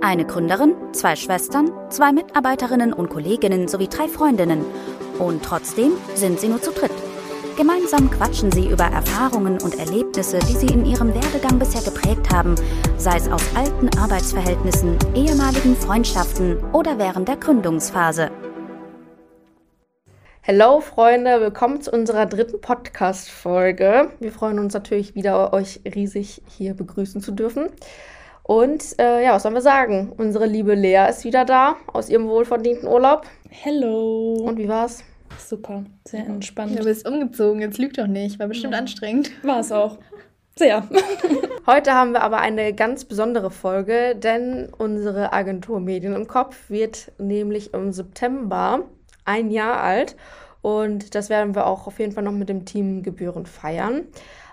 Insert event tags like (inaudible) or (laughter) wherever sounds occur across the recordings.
Eine Gründerin, zwei Schwestern, zwei Mitarbeiterinnen und Kolleginnen sowie drei Freundinnen. Und trotzdem sind sie nur zu dritt. Gemeinsam quatschen sie über Erfahrungen und Erlebnisse, die sie in ihrem Werdegang bisher geprägt haben, sei es aus alten Arbeitsverhältnissen, ehemaligen Freundschaften oder während der Gründungsphase. Hallo Freunde, willkommen zu unserer dritten Podcast-Folge. Wir freuen uns natürlich wieder, euch riesig hier begrüßen zu dürfen. Und äh, ja, was sollen wir sagen? Unsere liebe Lea ist wieder da aus ihrem wohlverdienten Urlaub. Hello. Und wie war's? Super, sehr entspannt. Du bist umgezogen, jetzt lügt doch nicht. War bestimmt ja. anstrengend. War es auch. Sehr. (laughs) Heute haben wir aber eine ganz besondere Folge, denn unsere Agentur Medien im Kopf wird nämlich im September ein Jahr alt. Und das werden wir auch auf jeden Fall noch mit dem Team gebührend feiern.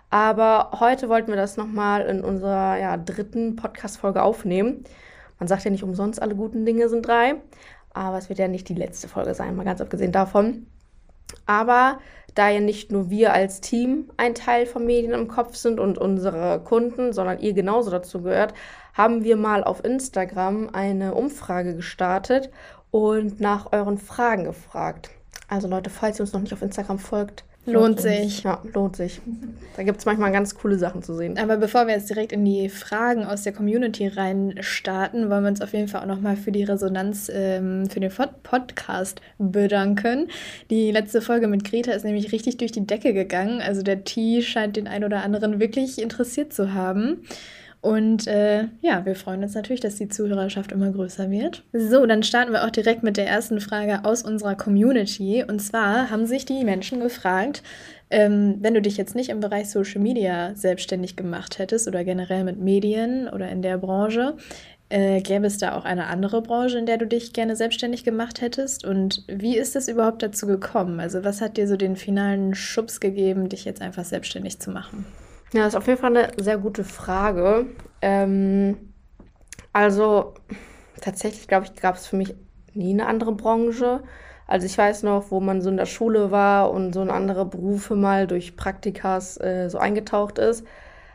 Aber heute wollten wir das nochmal in unserer ja, dritten Podcast-Folge aufnehmen. Man sagt ja nicht umsonst, alle guten Dinge sind drei. Aber es wird ja nicht die letzte Folge sein, mal ganz abgesehen davon. Aber da ja nicht nur wir als Team ein Teil von Medien im Kopf sind und unsere Kunden, sondern ihr genauso dazu gehört, haben wir mal auf Instagram eine Umfrage gestartet und nach euren Fragen gefragt. Also Leute, falls ihr uns noch nicht auf Instagram folgt, lohnt sich. Ja, lohnt sich. Da gibt es manchmal ganz coole Sachen zu sehen. Aber bevor wir jetzt direkt in die Fragen aus der Community rein starten, wollen wir uns auf jeden Fall auch nochmal für die Resonanz ähm, für den Podcast bedanken. Die letzte Folge mit Greta ist nämlich richtig durch die Decke gegangen. Also der Tee scheint den ein oder anderen wirklich interessiert zu haben. Und äh, ja, wir freuen uns natürlich, dass die Zuhörerschaft immer größer wird. So, dann starten wir auch direkt mit der ersten Frage aus unserer Community. Und zwar haben sich die Menschen gefragt, ähm, wenn du dich jetzt nicht im Bereich Social Media selbstständig gemacht hättest oder generell mit Medien oder in der Branche, äh, gäbe es da auch eine andere Branche, in der du dich gerne selbstständig gemacht hättest? Und wie ist es überhaupt dazu gekommen? Also was hat dir so den finalen Schubs gegeben, dich jetzt einfach selbstständig zu machen? Ja, das ist auf jeden Fall eine sehr gute Frage. Ähm, also tatsächlich, glaube ich, gab es für mich nie eine andere Branche. Also ich weiß noch, wo man so in der Schule war und so in andere Berufe mal durch Praktikas äh, so eingetaucht ist,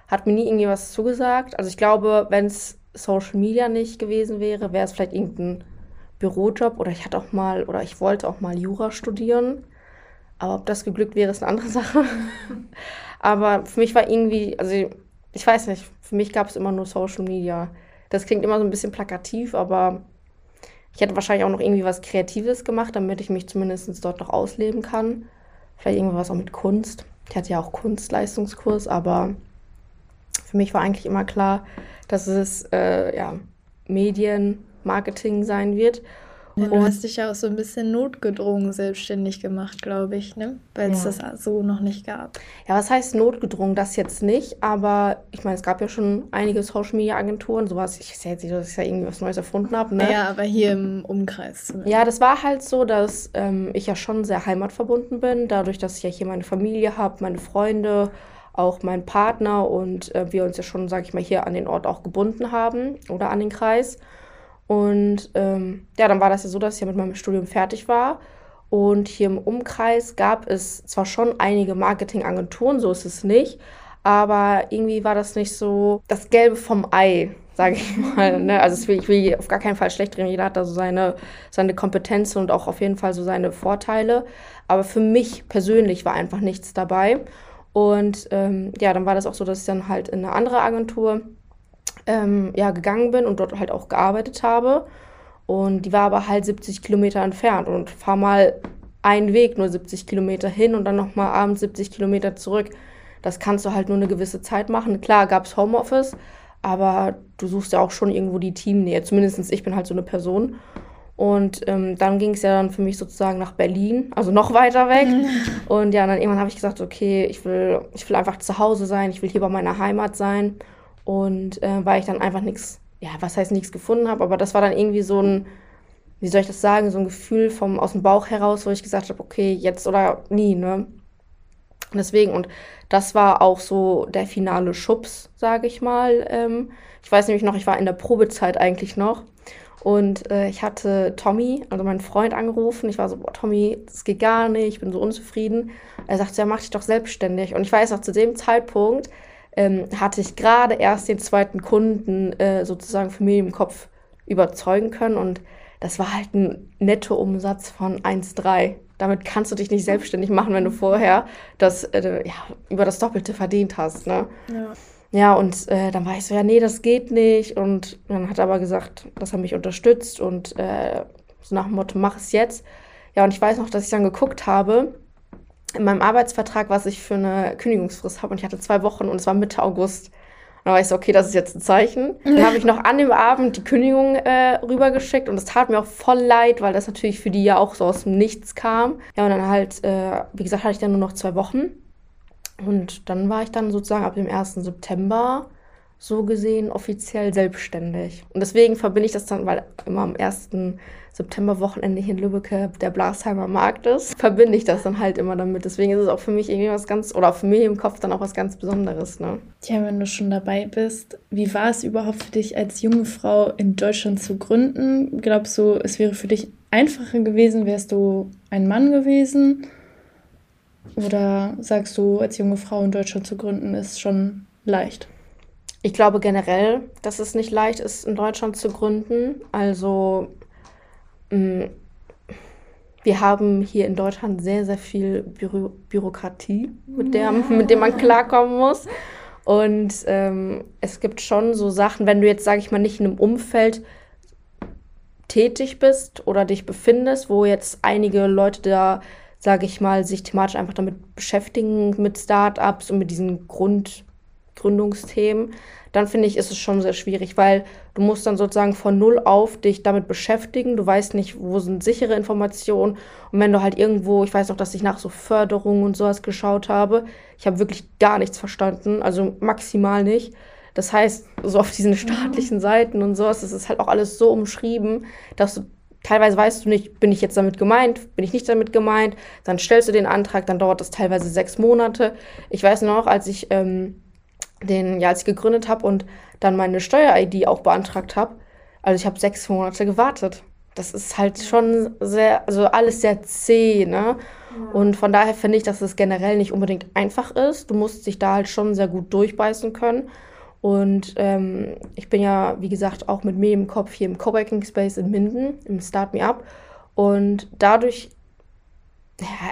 hat mir nie irgendwie was zugesagt. Also ich glaube, wenn es Social Media nicht gewesen wäre, wäre es vielleicht irgendein Bürojob oder ich hatte auch mal oder ich wollte auch mal Jura studieren. Aber ob das geglückt wäre, ist eine andere (laughs) Sache. Aber für mich war irgendwie, also ich weiß nicht, für mich gab es immer nur Social Media. Das klingt immer so ein bisschen plakativ, aber ich hätte wahrscheinlich auch noch irgendwie was Kreatives gemacht, damit ich mich zumindest dort noch ausleben kann. Vielleicht irgendwas auch mit Kunst. Ich hatte ja auch Kunstleistungskurs, aber für mich war eigentlich immer klar, dass es äh, ja, Medien, Marketing sein wird. Ja, du hast dich ja auch so ein bisschen notgedrungen selbstständig gemacht, glaube ich, ne? Weil es ja. das so noch nicht gab. Ja, was heißt notgedrungen? Das jetzt nicht, aber ich meine, es gab ja schon einige Social Media Agenturen, sowas. Ich sehe jetzt nicht, dass ich ja irgendwie was Neues erfunden habe, ne? Ja, aber hier im Umkreis. Zumindest. Ja, das war halt so, dass ähm, ich ja schon sehr heimatverbunden bin, dadurch, dass ich ja hier meine Familie habe, meine Freunde, auch meinen Partner und äh, wir uns ja schon, sage ich mal, hier an den Ort auch gebunden haben oder an den Kreis. Und ähm, ja, dann war das ja so, dass ich ja mit meinem Studium fertig war. Und hier im Umkreis gab es zwar schon einige Marketingagenturen, so ist es nicht, aber irgendwie war das nicht so das Gelbe vom Ei, sage ich (laughs) mal. Ne? Also will, ich will auf gar keinen Fall schlecht reden. Jeder hat da so seine, seine Kompetenzen und auch auf jeden Fall so seine Vorteile. Aber für mich persönlich war einfach nichts dabei. Und ähm, ja, dann war das auch so, dass ich dann halt in eine andere Agentur ähm, ja, gegangen bin und dort halt auch gearbeitet habe. Und die war aber halt 70 Kilometer entfernt und fahr mal einen Weg nur 70 Kilometer hin und dann nochmal abends 70 Kilometer zurück. Das kannst du halt nur eine gewisse Zeit machen. Klar gab es Homeoffice, aber du suchst ja auch schon irgendwo die Teamnähe. Zumindest ich bin halt so eine Person. Und ähm, dann ging es ja dann für mich sozusagen nach Berlin, also noch weiter weg. (laughs) Und ja, dann irgendwann habe ich gesagt, okay, ich will, ich will einfach zu Hause sein, ich will hier bei meiner Heimat sein. Und äh, weil ich dann einfach nichts, ja, was heißt nichts gefunden habe, aber das war dann irgendwie so ein, wie soll ich das sagen, so ein Gefühl vom, aus dem Bauch heraus, wo ich gesagt habe, okay, jetzt oder nie, ne? Deswegen, und das war auch so der finale Schubs, sage ich mal. Ähm, ich weiß nämlich noch, ich war in der Probezeit eigentlich noch. Und äh, ich hatte Tommy, also meinen Freund, angerufen. Ich war so, boah, Tommy, das geht gar nicht, ich bin so unzufrieden. Er sagte, ja, mach dich doch selbstständig. Und ich weiß auch zu dem Zeitpunkt, ähm, hatte ich gerade erst den zweiten Kunden äh, sozusagen für mich im Kopf überzeugen können. Und das war halt ein Nettoumsatz von 1,3. Damit kannst du dich nicht selbstständig machen, wenn du vorher das äh, ja, über das Doppelte verdient hast. Ne? Ja. Ja, und äh, dann war ich so, ja, nee, das geht nicht. Und dann hat er aber gesagt, dass er mich unterstützt und äh, so nach dem Motto, mach es jetzt. Ja, und ich weiß noch, dass ich dann geguckt habe, in meinem Arbeitsvertrag, was ich für eine Kündigungsfrist habe. Und ich hatte zwei Wochen und es war Mitte August. Und dann war ich so, okay, das ist jetzt ein Zeichen. Dann habe ich noch an dem Abend die Kündigung äh, rübergeschickt und es tat mir auch voll leid, weil das natürlich für die ja auch so aus dem Nichts kam. Ja, und dann halt, äh, wie gesagt, hatte ich dann nur noch zwei Wochen. Und dann war ich dann sozusagen ab dem 1. September so gesehen offiziell selbstständig. Und deswegen verbinde ich das dann, weil immer am 1. September Wochenende hier in Lübbecke der Blasheimer Markt ist, verbinde ich das dann halt immer damit. Deswegen ist es auch für mich irgendwie was ganz, oder für mich im Kopf dann auch was ganz Besonderes. Ne? Tja, wenn du schon dabei bist, wie war es überhaupt für dich als junge Frau in Deutschland zu gründen? Glaubst du, es wäre für dich einfacher gewesen, wärst du ein Mann gewesen? Oder sagst du, als junge Frau in Deutschland zu gründen, ist schon leicht? Ich glaube generell, dass es nicht leicht ist, in Deutschland zu gründen. Also mh, wir haben hier in Deutschland sehr, sehr viel Büro Bürokratie, mit der, mit der man klarkommen muss. Und ähm, es gibt schon so Sachen, wenn du jetzt, sage ich mal, nicht in einem Umfeld tätig bist oder dich befindest, wo jetzt einige Leute da sage ich mal, sich thematisch einfach damit beschäftigen mit Startups und mit diesen Grundgründungsthemen, dann finde ich, ist es schon sehr schwierig, weil du musst dann sozusagen von null auf dich damit beschäftigen. Du weißt nicht, wo sind sichere Informationen. Und wenn du halt irgendwo, ich weiß noch, dass ich nach so Förderungen und sowas geschaut habe, ich habe wirklich gar nichts verstanden, also maximal nicht. Das heißt, so auf diesen staatlichen Seiten und sowas, das ist halt auch alles so umschrieben, dass du teilweise weißt du nicht, bin ich jetzt damit gemeint, bin ich nicht damit gemeint. Dann stellst du den Antrag, dann dauert das teilweise sechs Monate. Ich weiß noch, als ich ähm, den, ja, als ich gegründet habe und dann meine Steuer-ID auch beantragt habe, also ich habe sechs Monate gewartet. Das ist halt schon sehr, also alles sehr zäh, ne? Ja. Und von daher finde ich, dass es generell nicht unbedingt einfach ist. Du musst dich da halt schon sehr gut durchbeißen können. Und ähm, ich bin ja, wie gesagt, auch mit mir im Kopf hier im Coworking Space in Minden, im Start Me Up. Und dadurch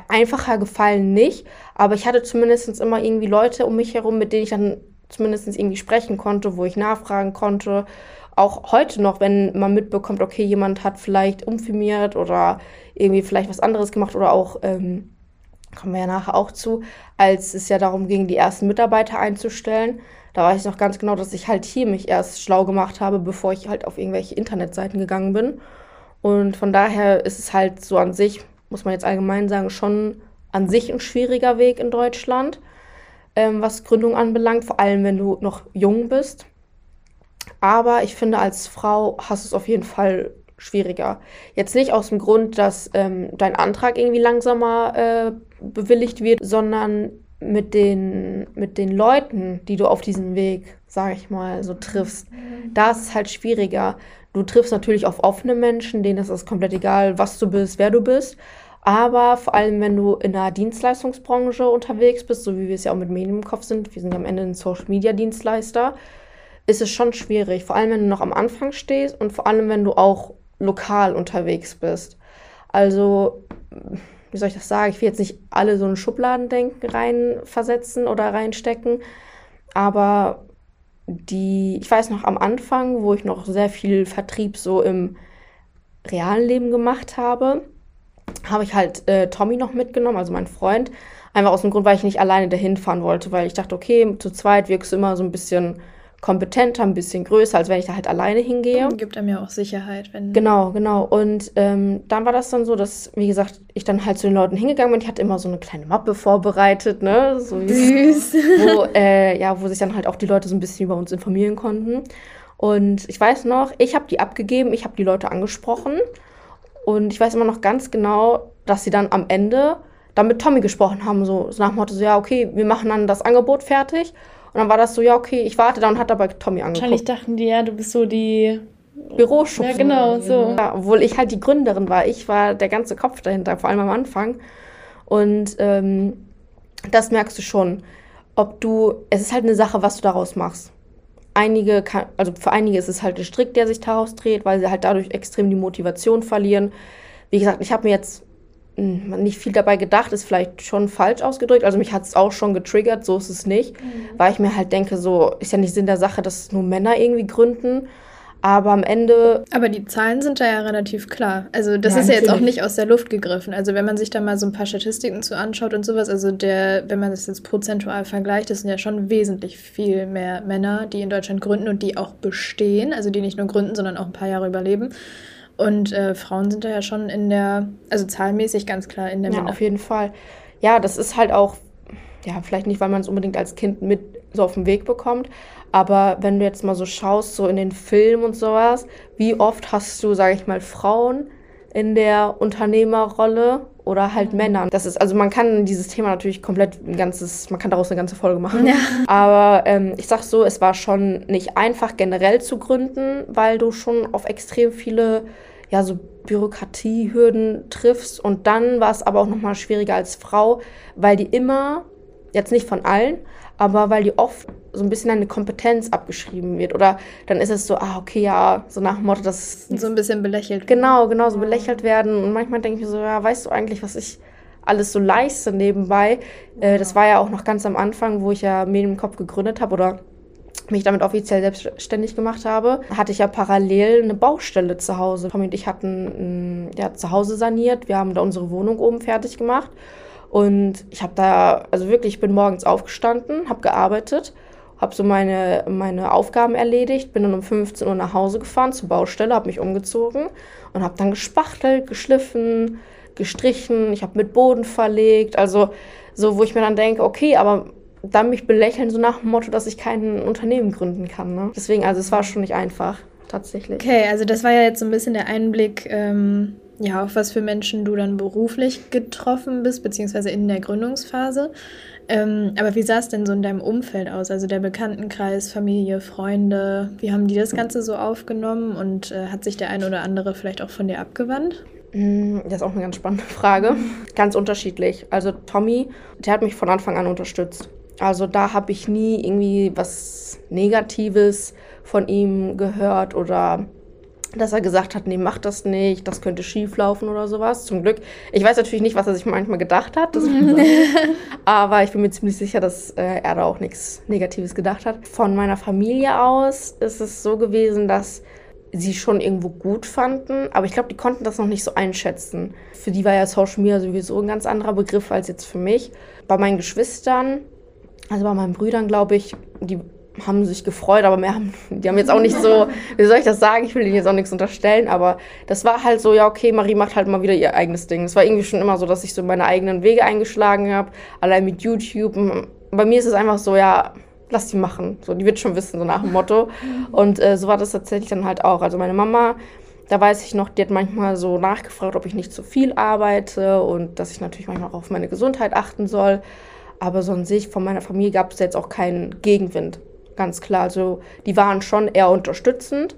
einfacher gefallen nicht, aber ich hatte zumindest immer irgendwie Leute um mich herum, mit denen ich dann zumindest irgendwie sprechen konnte, wo ich nachfragen konnte. Auch heute noch, wenn man mitbekommt, okay, jemand hat vielleicht umfirmiert oder irgendwie vielleicht was anderes gemacht oder auch, ähm, kommen wir ja nachher auch zu, als es ja darum ging, die ersten Mitarbeiter einzustellen da weiß ich noch ganz genau, dass ich halt hier mich erst schlau gemacht habe, bevor ich halt auf irgendwelche Internetseiten gegangen bin. Und von daher ist es halt so an sich, muss man jetzt allgemein sagen, schon an sich ein schwieriger Weg in Deutschland, ähm, was Gründung anbelangt, vor allem wenn du noch jung bist. Aber ich finde, als Frau hast du es auf jeden Fall schwieriger. Jetzt nicht aus dem Grund, dass ähm, dein Antrag irgendwie langsamer äh, bewilligt wird, sondern mit den, mit den Leuten, die du auf diesem Weg, sage ich mal, so triffst, da ist es halt schwieriger. Du triffst natürlich auf offene Menschen, denen ist es komplett egal, was du bist, wer du bist. Aber vor allem, wenn du in der Dienstleistungsbranche unterwegs bist, so wie wir es ja auch mit Medien im Kopf sind, wir sind ja am Ende ein Social-Media-Dienstleister, ist es schon schwierig. Vor allem, wenn du noch am Anfang stehst und vor allem, wenn du auch lokal unterwegs bist. Also wie soll ich das sagen? Ich will jetzt nicht alle so ein Schubladendenken reinversetzen oder reinstecken, aber die, ich weiß noch am Anfang, wo ich noch sehr viel Vertrieb so im realen Leben gemacht habe, habe ich halt äh, Tommy noch mitgenommen, also mein Freund. Einfach aus dem Grund, weil ich nicht alleine dahin fahren wollte, weil ich dachte, okay, zu zweit wirkst du immer so ein bisschen kompetenter, ein bisschen größer, als wenn ich da halt alleine hingehe. Gibt einem ja auch Sicherheit, wenn. Genau, genau. Und ähm, dann war das dann so, dass, wie gesagt, ich dann halt zu den Leuten hingegangen bin. Ich hatte immer so eine kleine Mappe vorbereitet, ne? So Süß. (laughs) Wo, äh, ja, wo sich dann halt auch die Leute so ein bisschen über uns informieren konnten. Und ich weiß noch, ich habe die abgegeben, ich habe die Leute angesprochen. Und ich weiß immer noch ganz genau, dass sie dann am Ende dann mit Tommy gesprochen haben, so, so nach dem Motto, so, ja, okay, wir machen dann das Angebot fertig. Und dann war das so, ja, okay, ich warte da und hat dabei Tommy angeguckt. Wahrscheinlich dachten die, ja, du bist so die Büroschubsen. Ja, genau, so. Ja, obwohl ich halt die Gründerin war. Ich war der ganze Kopf dahinter, vor allem am Anfang. Und ähm, das merkst du schon. Ob du, es ist halt eine Sache, was du daraus machst. Einige, kann, also für einige ist es halt der Strick, der sich daraus dreht, weil sie halt dadurch extrem die Motivation verlieren. Wie gesagt, ich habe mir jetzt hm, nicht viel dabei gedacht, ist vielleicht schon falsch ausgedrückt. Also mich hat es auch schon getriggert, so ist es nicht. Mhm. Weil ich mir halt denke, so ist ja nicht Sinn der Sache, dass nur Männer irgendwie gründen. Aber am Ende. Aber die Zahlen sind da ja relativ klar. Also, das ja, ist ja jetzt auch nicht aus der Luft gegriffen. Also, wenn man sich da mal so ein paar Statistiken zu anschaut und sowas, also der, wenn man das jetzt prozentual vergleicht, das sind ja schon wesentlich viel mehr Männer, die in Deutschland gründen und die auch bestehen. Also, die nicht nur gründen, sondern auch ein paar Jahre überleben. Und äh, Frauen sind da ja schon in der, also zahlmäßig ganz klar in der Ja, auf jeden Fall. Ja, das ist halt auch, ja, vielleicht nicht, weil man es unbedingt als Kind mit so auf den Weg bekommt, aber wenn du jetzt mal so schaust, so in den Filmen und sowas, wie oft hast du, sage ich mal, Frauen in der Unternehmerrolle oder halt mhm. Männern. Das ist, also man kann dieses Thema natürlich komplett ein ganzes, man kann daraus eine ganze Folge machen. Ja. Aber ähm, ich sag so, es war schon nicht einfach generell zu gründen, weil du schon auf extrem viele ja so Bürokratiehürden triffst und dann war es aber auch noch mal schwieriger als Frau, weil die immer jetzt nicht von allen, aber weil die oft so ein bisschen eine Kompetenz abgeschrieben wird. Oder dann ist es so, ah, okay, ja, so nach dem Motto, dass. So ein bisschen belächelt. Genau, genau, so belächelt werden. Und manchmal denke ich mir so, ja, weißt du eigentlich, was ich alles so leiste nebenbei? Äh, das war ja auch noch ganz am Anfang, wo ich ja Medien im Kopf gegründet habe oder mich damit offiziell selbstständig gemacht habe, hatte ich ja parallel eine Baustelle zu Hause. Tommy und ich hatten ja, zu Hause saniert. Wir haben da unsere Wohnung oben fertig gemacht. Und ich habe da, also wirklich, ich bin morgens aufgestanden, habe gearbeitet, habe so meine, meine Aufgaben erledigt, bin dann um 15 Uhr nach Hause gefahren zur Baustelle, habe mich umgezogen und habe dann gespachtelt, geschliffen, gestrichen, ich habe mit Boden verlegt, also so, wo ich mir dann denke, okay, aber dann mich belächeln, so nach dem Motto, dass ich kein Unternehmen gründen kann. Ne? Deswegen, also es war schon nicht einfach, tatsächlich. Okay, also das war ja jetzt so ein bisschen der Einblick ähm, ja, auf was für Menschen du dann beruflich getroffen bist, beziehungsweise in der Gründungsphase. Ähm, aber wie sah es denn so in deinem Umfeld aus? Also der Bekanntenkreis, Familie, Freunde, wie haben die das Ganze so aufgenommen und äh, hat sich der ein oder andere vielleicht auch von dir abgewandt? Mm, das ist auch eine ganz spannende Frage. Ganz unterschiedlich. Also Tommy, der hat mich von Anfang an unterstützt. Also da habe ich nie irgendwie was Negatives von ihm gehört oder dass er gesagt hat, nee, mach das nicht, das könnte schief laufen oder sowas. Zum Glück. Ich weiß natürlich nicht, was er sich manchmal gedacht hat. (laughs) aber ich bin mir ziemlich sicher, dass äh, er da auch nichts Negatives gedacht hat. Von meiner Familie aus ist es so gewesen, dass sie schon irgendwo gut fanden, aber ich glaube, die konnten das noch nicht so einschätzen. Für die war ja Social Media sowieso ein ganz anderer Begriff als jetzt für mich. Bei meinen Geschwistern, also bei meinen Brüdern, glaube ich, die haben sich gefreut, aber mehr haben, die haben jetzt auch nicht so, (laughs) wie soll ich das sagen, ich will ihnen jetzt auch nichts unterstellen, aber das war halt so, ja, okay, Marie macht halt mal wieder ihr eigenes Ding. Es war irgendwie schon immer so, dass ich so meine eigenen Wege eingeschlagen habe, allein mit YouTube. Bei mir ist es einfach so, ja, lass die machen. So, die wird schon wissen, so nach dem Motto. (laughs) Und äh, so war das tatsächlich dann halt auch. Also meine Mama, da weiß ich noch, die hat manchmal so nachgefragt, ob ich nicht zu viel arbeite und dass ich natürlich manchmal auch auf meine Gesundheit achten soll. Aber so an sich von meiner Familie gab es jetzt auch keinen Gegenwind ganz klar. Also die waren schon eher unterstützend,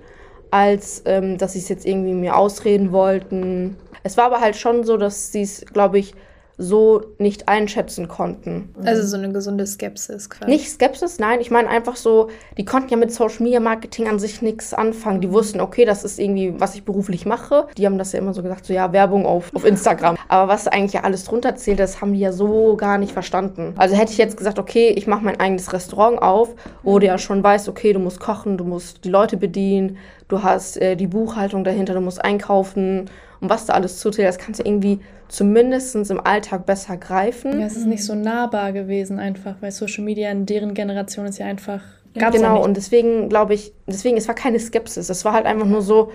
als ähm, dass sie es jetzt irgendwie mir ausreden wollten. Es war aber halt schon so, dass sie es, glaube ich, so nicht einschätzen konnten. Also so eine gesunde Skepsis quasi. Nicht Skepsis, nein, ich meine einfach so, die konnten ja mit Social Media Marketing an sich nichts anfangen. Die wussten, okay, das ist irgendwie, was ich beruflich mache. Die haben das ja immer so gesagt, so ja, Werbung auf, auf Instagram. Aber was eigentlich ja alles drunter zählt, das haben die ja so gar nicht verstanden. Also hätte ich jetzt gesagt, okay, ich mache mein eigenes Restaurant auf, wo du ja schon weißt, okay, du musst kochen, du musst die Leute bedienen, du hast äh, die Buchhaltung dahinter, du musst einkaufen und was da alles zuzählt, das kannst du irgendwie zumindest im Alltag besser greifen. Ja, es ist nicht so nahbar gewesen einfach, weil Social Media in deren Generation ist ja einfach ja, Genau, und deswegen glaube ich, deswegen, es war keine Skepsis, es war halt einfach nur so,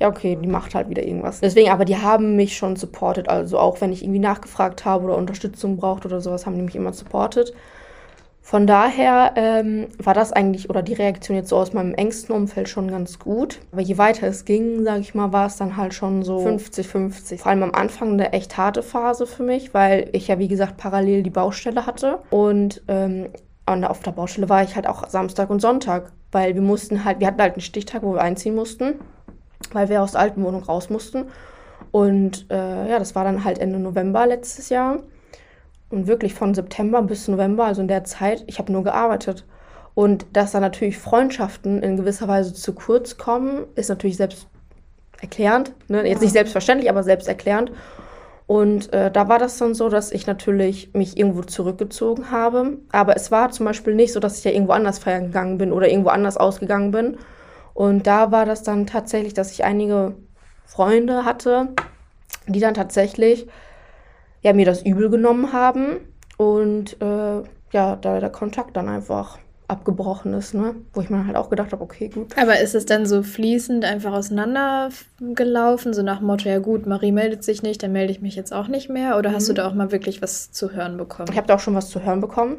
ja, okay, die macht halt wieder irgendwas. Deswegen, aber die haben mich schon supportet, also auch wenn ich irgendwie nachgefragt habe oder Unterstützung braucht oder sowas, haben die mich immer supportet. Von daher ähm, war das eigentlich oder die Reaktion jetzt so aus meinem engsten Umfeld schon ganz gut. Aber je weiter es ging, sage ich mal, war es dann halt schon so 50-50. Vor allem am Anfang eine echt harte Phase für mich, weil ich ja wie gesagt parallel die Baustelle hatte. Und ähm, auf der Baustelle war ich halt auch Samstag und Sonntag, weil wir mussten halt, wir hatten halt einen Stichtag, wo wir einziehen mussten, weil wir aus der alten Wohnung raus mussten. Und äh, ja, das war dann halt Ende November letztes Jahr. Und wirklich von September bis November, also in der Zeit, ich habe nur gearbeitet. Und dass dann natürlich Freundschaften in gewisser Weise zu kurz kommen, ist natürlich selbst erklärend. Ne? Jetzt nicht selbstverständlich, aber selbsterklärend. Und äh, da war das dann so, dass ich natürlich mich irgendwo zurückgezogen habe. Aber es war zum Beispiel nicht so, dass ich ja irgendwo anders feiern gegangen bin oder irgendwo anders ausgegangen bin. Und da war das dann tatsächlich, dass ich einige Freunde hatte, die dann tatsächlich ja, mir das übel genommen haben. Und äh, ja, da der Kontakt dann einfach abgebrochen ist, ne? Wo ich mir halt auch gedacht habe, okay, gut. Aber ist es dann so fließend einfach auseinandergelaufen, so nach dem Motto, ja gut, Marie meldet sich nicht, dann melde ich mich jetzt auch nicht mehr? Oder mhm. hast du mhm. da auch mal wirklich was zu hören bekommen? Ich habe da auch schon was zu hören bekommen.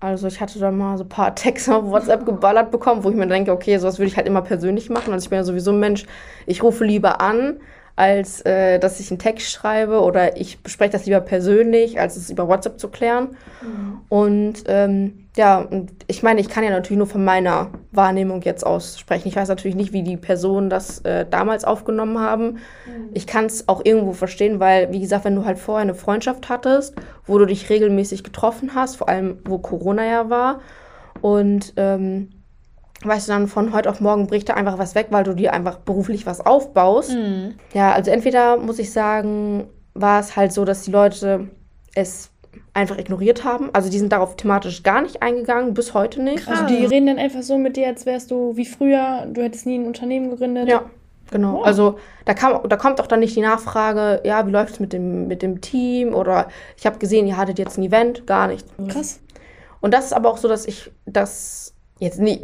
Also ich hatte da mal so ein paar (laughs) Texte auf WhatsApp geballert bekommen, wo ich mir denke, okay, sowas würde ich halt immer persönlich machen. Also ich bin ja sowieso ein Mensch, ich rufe lieber an, als äh, dass ich einen Text schreibe oder ich bespreche das lieber persönlich, als es über WhatsApp zu klären. Mhm. Und ähm, ja, und ich meine, ich kann ja natürlich nur von meiner Wahrnehmung jetzt aussprechen. Ich weiß natürlich nicht, wie die Personen das äh, damals aufgenommen haben. Mhm. Ich kann es auch irgendwo verstehen, weil, wie gesagt, wenn du halt vorher eine Freundschaft hattest, wo du dich regelmäßig getroffen hast, vor allem wo Corona ja war, und ähm, weißt du, dann von heute auf morgen bricht da einfach was weg, weil du dir einfach beruflich was aufbaust. Mhm. Ja, also entweder muss ich sagen, war es halt so, dass die Leute es einfach ignoriert haben. Also die sind darauf thematisch gar nicht eingegangen, bis heute nicht. Also die reden dann einfach so mit dir, als wärst du wie früher, du hättest nie ein Unternehmen gegründet. Ja. Genau, oh. also da, kam, da kommt auch dann nicht die Nachfrage, ja, wie läuft es mit dem, mit dem Team oder ich habe gesehen, ihr hattet jetzt ein Event, gar nicht. Krass. Und das ist aber auch so, dass ich das jetzt nicht,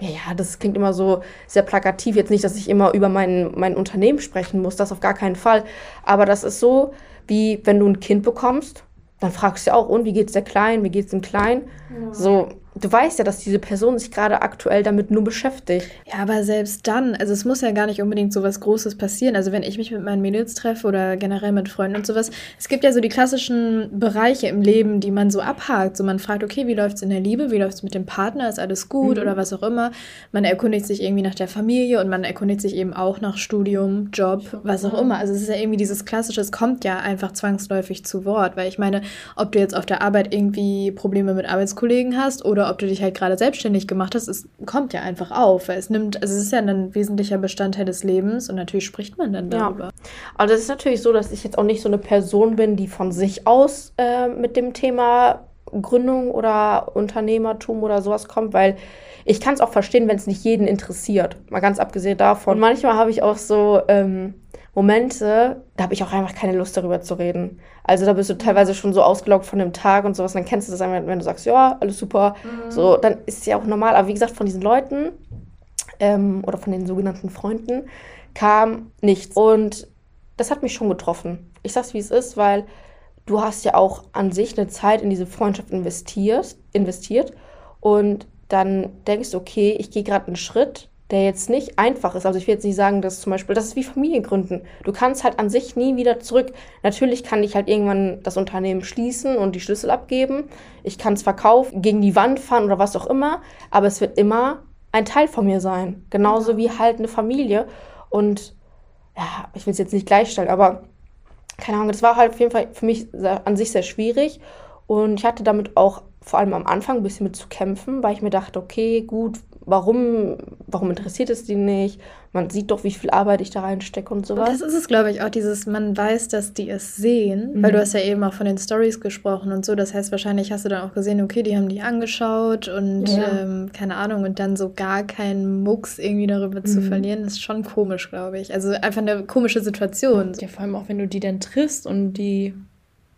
ja, das klingt immer so sehr plakativ, jetzt nicht, dass ich immer über mein, mein Unternehmen sprechen muss, das auf gar keinen Fall. Aber das ist so, wie wenn du ein Kind bekommst, dann fragst du ja auch, und wie geht's der Kleinen, wie geht's dem Kleinen? Ja. So, du weißt ja, dass diese Person sich gerade aktuell damit nur beschäftigt. Ja, aber selbst dann, also es muss ja gar nicht unbedingt so was Großes passieren. Also wenn ich mich mit meinen Mädels treffe oder generell mit Freunden und sowas, es gibt ja so die klassischen Bereiche im Leben, die man so abhakt. So man fragt, okay, wie läuft's in der Liebe, wie läuft's mit dem Partner, ist alles gut mhm. oder was auch immer. Man erkundigt sich irgendwie nach der Familie und man erkundigt sich eben auch nach Studium, Job, was auch immer. Also es ist ja irgendwie dieses klassische, es kommt ja einfach zwangsläufig zu Wort, weil ich meine, ob du jetzt auf der Arbeit irgendwie Probleme mit Arbeitskollegen hast oder ob du dich halt gerade selbstständig gemacht hast, es kommt ja einfach auf, weil es nimmt, also es ist ja ein wesentlicher Bestandteil des Lebens und natürlich spricht man dann darüber. Ja. Also es ist natürlich so, dass ich jetzt auch nicht so eine Person bin, die von sich aus äh, mit dem Thema Gründung oder Unternehmertum oder sowas kommt, weil ich kann es auch verstehen, wenn es nicht jeden interessiert. Mal ganz abgesehen davon. Und manchmal habe ich auch so ähm, Momente, da habe ich auch einfach keine Lust darüber zu reden. Also da bist du teilweise schon so ausgelaugt von dem Tag und sowas. dann kennst du das einfach, wenn du sagst, ja, alles super. Mhm. So, dann ist es ja auch normal. Aber wie gesagt, von diesen Leuten ähm, oder von den sogenannten Freunden kam nichts. Und das hat mich schon getroffen. Ich sag's, wie es ist, weil du hast ja auch an sich eine Zeit in diese Freundschaft investiert, investiert und dann denkst du, okay, ich gehe gerade einen Schritt der jetzt nicht einfach ist. Also ich will jetzt nicht sagen, dass zum Beispiel, das ist wie Familiengründen. Du kannst halt an sich nie wieder zurück. Natürlich kann ich halt irgendwann das Unternehmen schließen und die Schlüssel abgeben. Ich kann es verkaufen, gegen die Wand fahren oder was auch immer. Aber es wird immer ein Teil von mir sein. Genauso wie halt eine Familie. Und ja, ich will es jetzt nicht gleichstellen, aber keine Ahnung, das war halt auf jeden Fall für mich an sich sehr schwierig. Und ich hatte damit auch vor allem am Anfang ein bisschen mit zu kämpfen, weil ich mir dachte, okay, gut, warum, warum interessiert es die nicht? Man sieht doch, wie viel Arbeit ich da reinstecke und sowas. Das ist es, glaube ich, auch dieses, man weiß, dass die es sehen, mhm. weil du hast ja eben auch von den Stories gesprochen und so. Das heißt, wahrscheinlich hast du dann auch gesehen, okay, die haben die angeschaut und ja. ähm, keine Ahnung, und dann so gar keinen Mucks irgendwie darüber mhm. zu verlieren, ist schon komisch, glaube ich. Also einfach eine komische Situation. Ja, vor allem auch, wenn du die dann triffst und die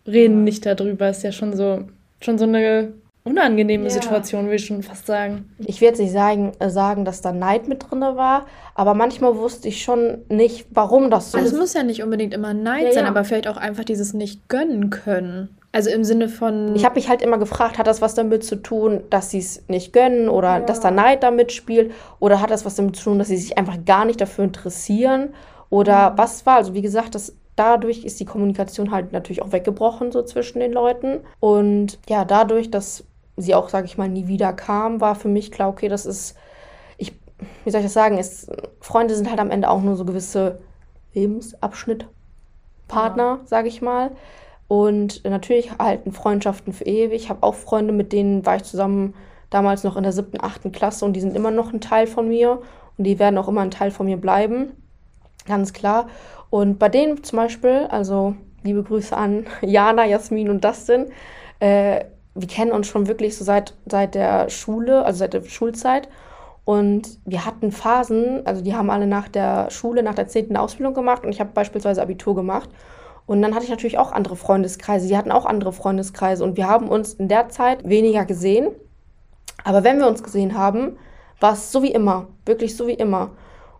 reden nicht darüber, ist ja schon so, schon so eine unangenehme ja. Situation, würde ich schon fast sagen. Ich werde jetzt nicht sagen, äh, sagen, dass da Neid mit drin war, aber manchmal wusste ich schon nicht, warum das so also ist. Es muss ja nicht unbedingt immer Neid ja, sein, ja. aber vielleicht auch einfach dieses nicht gönnen können. Also im Sinne von. Ich habe mich halt immer gefragt, hat das was damit zu tun, dass sie es nicht gönnen oder dass da Neid damit spielt? Oder hat das was damit zu tun, dass sie sich einfach gar nicht dafür interessieren? Oder mhm. was war? Also wie gesagt, das dadurch ist die Kommunikation halt natürlich auch weggebrochen so zwischen den Leuten. Und ja, dadurch, dass sie auch, sage ich mal, nie wieder kam, war für mich klar, okay, das ist, ich, wie soll ich das sagen, ist, Freunde sind halt am Ende auch nur so gewisse Lebensabschnittpartner, ja. sage ich mal. Und natürlich halten Freundschaften für ewig. Ich habe auch Freunde, mit denen war ich zusammen damals noch in der siebten, achten Klasse und die sind immer noch ein Teil von mir und die werden auch immer ein Teil von mir bleiben. Ganz klar. Und bei denen zum Beispiel, also liebe Grüße an (laughs) Jana, Jasmin und Dustin, äh, wir kennen uns schon wirklich so seit, seit der Schule, also seit der Schulzeit. Und wir hatten Phasen, also die haben alle nach der Schule, nach der 10. Ausbildung gemacht und ich habe beispielsweise Abitur gemacht. Und dann hatte ich natürlich auch andere Freundeskreise, die hatten auch andere Freundeskreise und wir haben uns in der Zeit weniger gesehen. Aber wenn wir uns gesehen haben, war es so wie immer, wirklich so wie immer.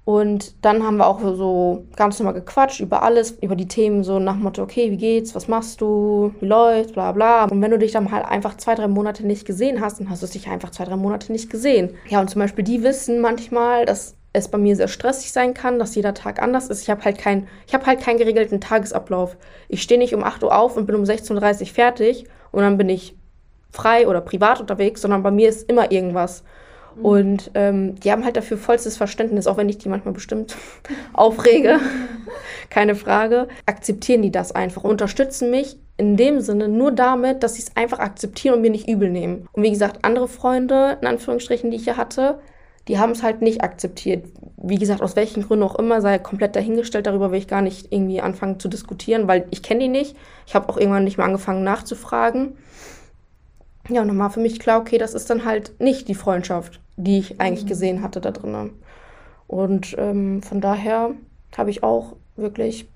Und dann haben wir auch so ganz normal gequatscht über alles, über die Themen, so nach dem Motto, okay, wie geht's, was machst du, wie läuft's, bla bla. Und wenn du dich dann halt einfach zwei, drei Monate nicht gesehen hast, dann hast du dich einfach zwei, drei Monate nicht gesehen. Ja, und zum Beispiel die wissen manchmal, dass es bei mir sehr stressig sein kann, dass jeder Tag anders ist. Ich habe halt, kein, hab halt keinen geregelten Tagesablauf. Ich stehe nicht um 8 Uhr auf und bin um 16.30 Uhr fertig und dann bin ich frei oder privat unterwegs, sondern bei mir ist immer irgendwas. Mhm. Und ähm, die haben halt dafür vollstes Verständnis, auch wenn ich die manchmal bestimmt (laughs) aufrege, (laughs) keine Frage, akzeptieren die das einfach, unterstützen mich in dem Sinne nur damit, dass sie es einfach akzeptieren und mir nicht übel nehmen. Und wie gesagt, andere Freunde, in Anführungsstrichen, die ich hier hatte, die haben es halt nicht akzeptiert. Wie gesagt, aus welchen Gründen auch immer, sei komplett dahingestellt, darüber will ich gar nicht irgendwie anfangen zu diskutieren, weil ich kenne die nicht. Ich habe auch irgendwann nicht mehr angefangen nachzufragen ja, und dann war für mich klar, okay, das ist dann halt nicht die Freundschaft, die ich eigentlich mhm. gesehen hatte da drinnen. Und ähm, von daher habe ich auch wirklich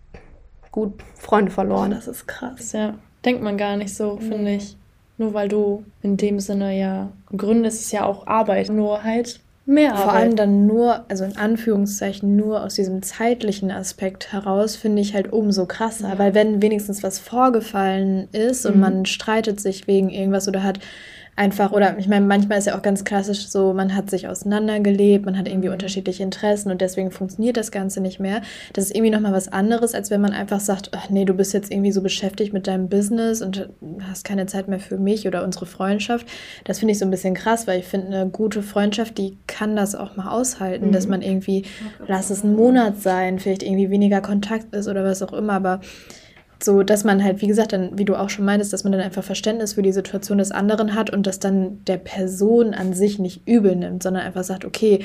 gut Freunde verloren. Das ist krass, ja. Denkt man gar nicht so, finde mhm. ich. Nur weil du in dem Sinne ja gründest, ist ja auch Arbeit. Nur halt mehr Arbeit. Vor allem dann nur, also in Anführungszeichen, nur aus diesem zeitlichen Aspekt heraus, finde ich halt umso krasser. Ja. Weil wenn wenigstens was vorgefallen ist und mhm. man streitet sich wegen irgendwas oder hat einfach, oder ich meine, manchmal ist ja auch ganz klassisch so, man hat sich auseinandergelebt, man hat irgendwie mhm. unterschiedliche Interessen und deswegen funktioniert das Ganze nicht mehr. Das ist irgendwie nochmal was anderes, als wenn man einfach sagt, ach nee, du bist jetzt irgendwie so beschäftigt mit deinem Business und hast keine Zeit mehr für mich oder unsere Freundschaft. Das finde ich so ein bisschen krass, weil ich finde, eine gute Freundschaft, die kann das auch mal aushalten, mhm. dass man irgendwie, lass es ein Monat sein, vielleicht irgendwie weniger Kontakt ist oder was auch immer, aber so, dass man halt, wie gesagt, dann, wie du auch schon meintest, dass man dann einfach Verständnis für die Situation des anderen hat und das dann der Person an sich nicht übel nimmt, sondern einfach sagt, okay,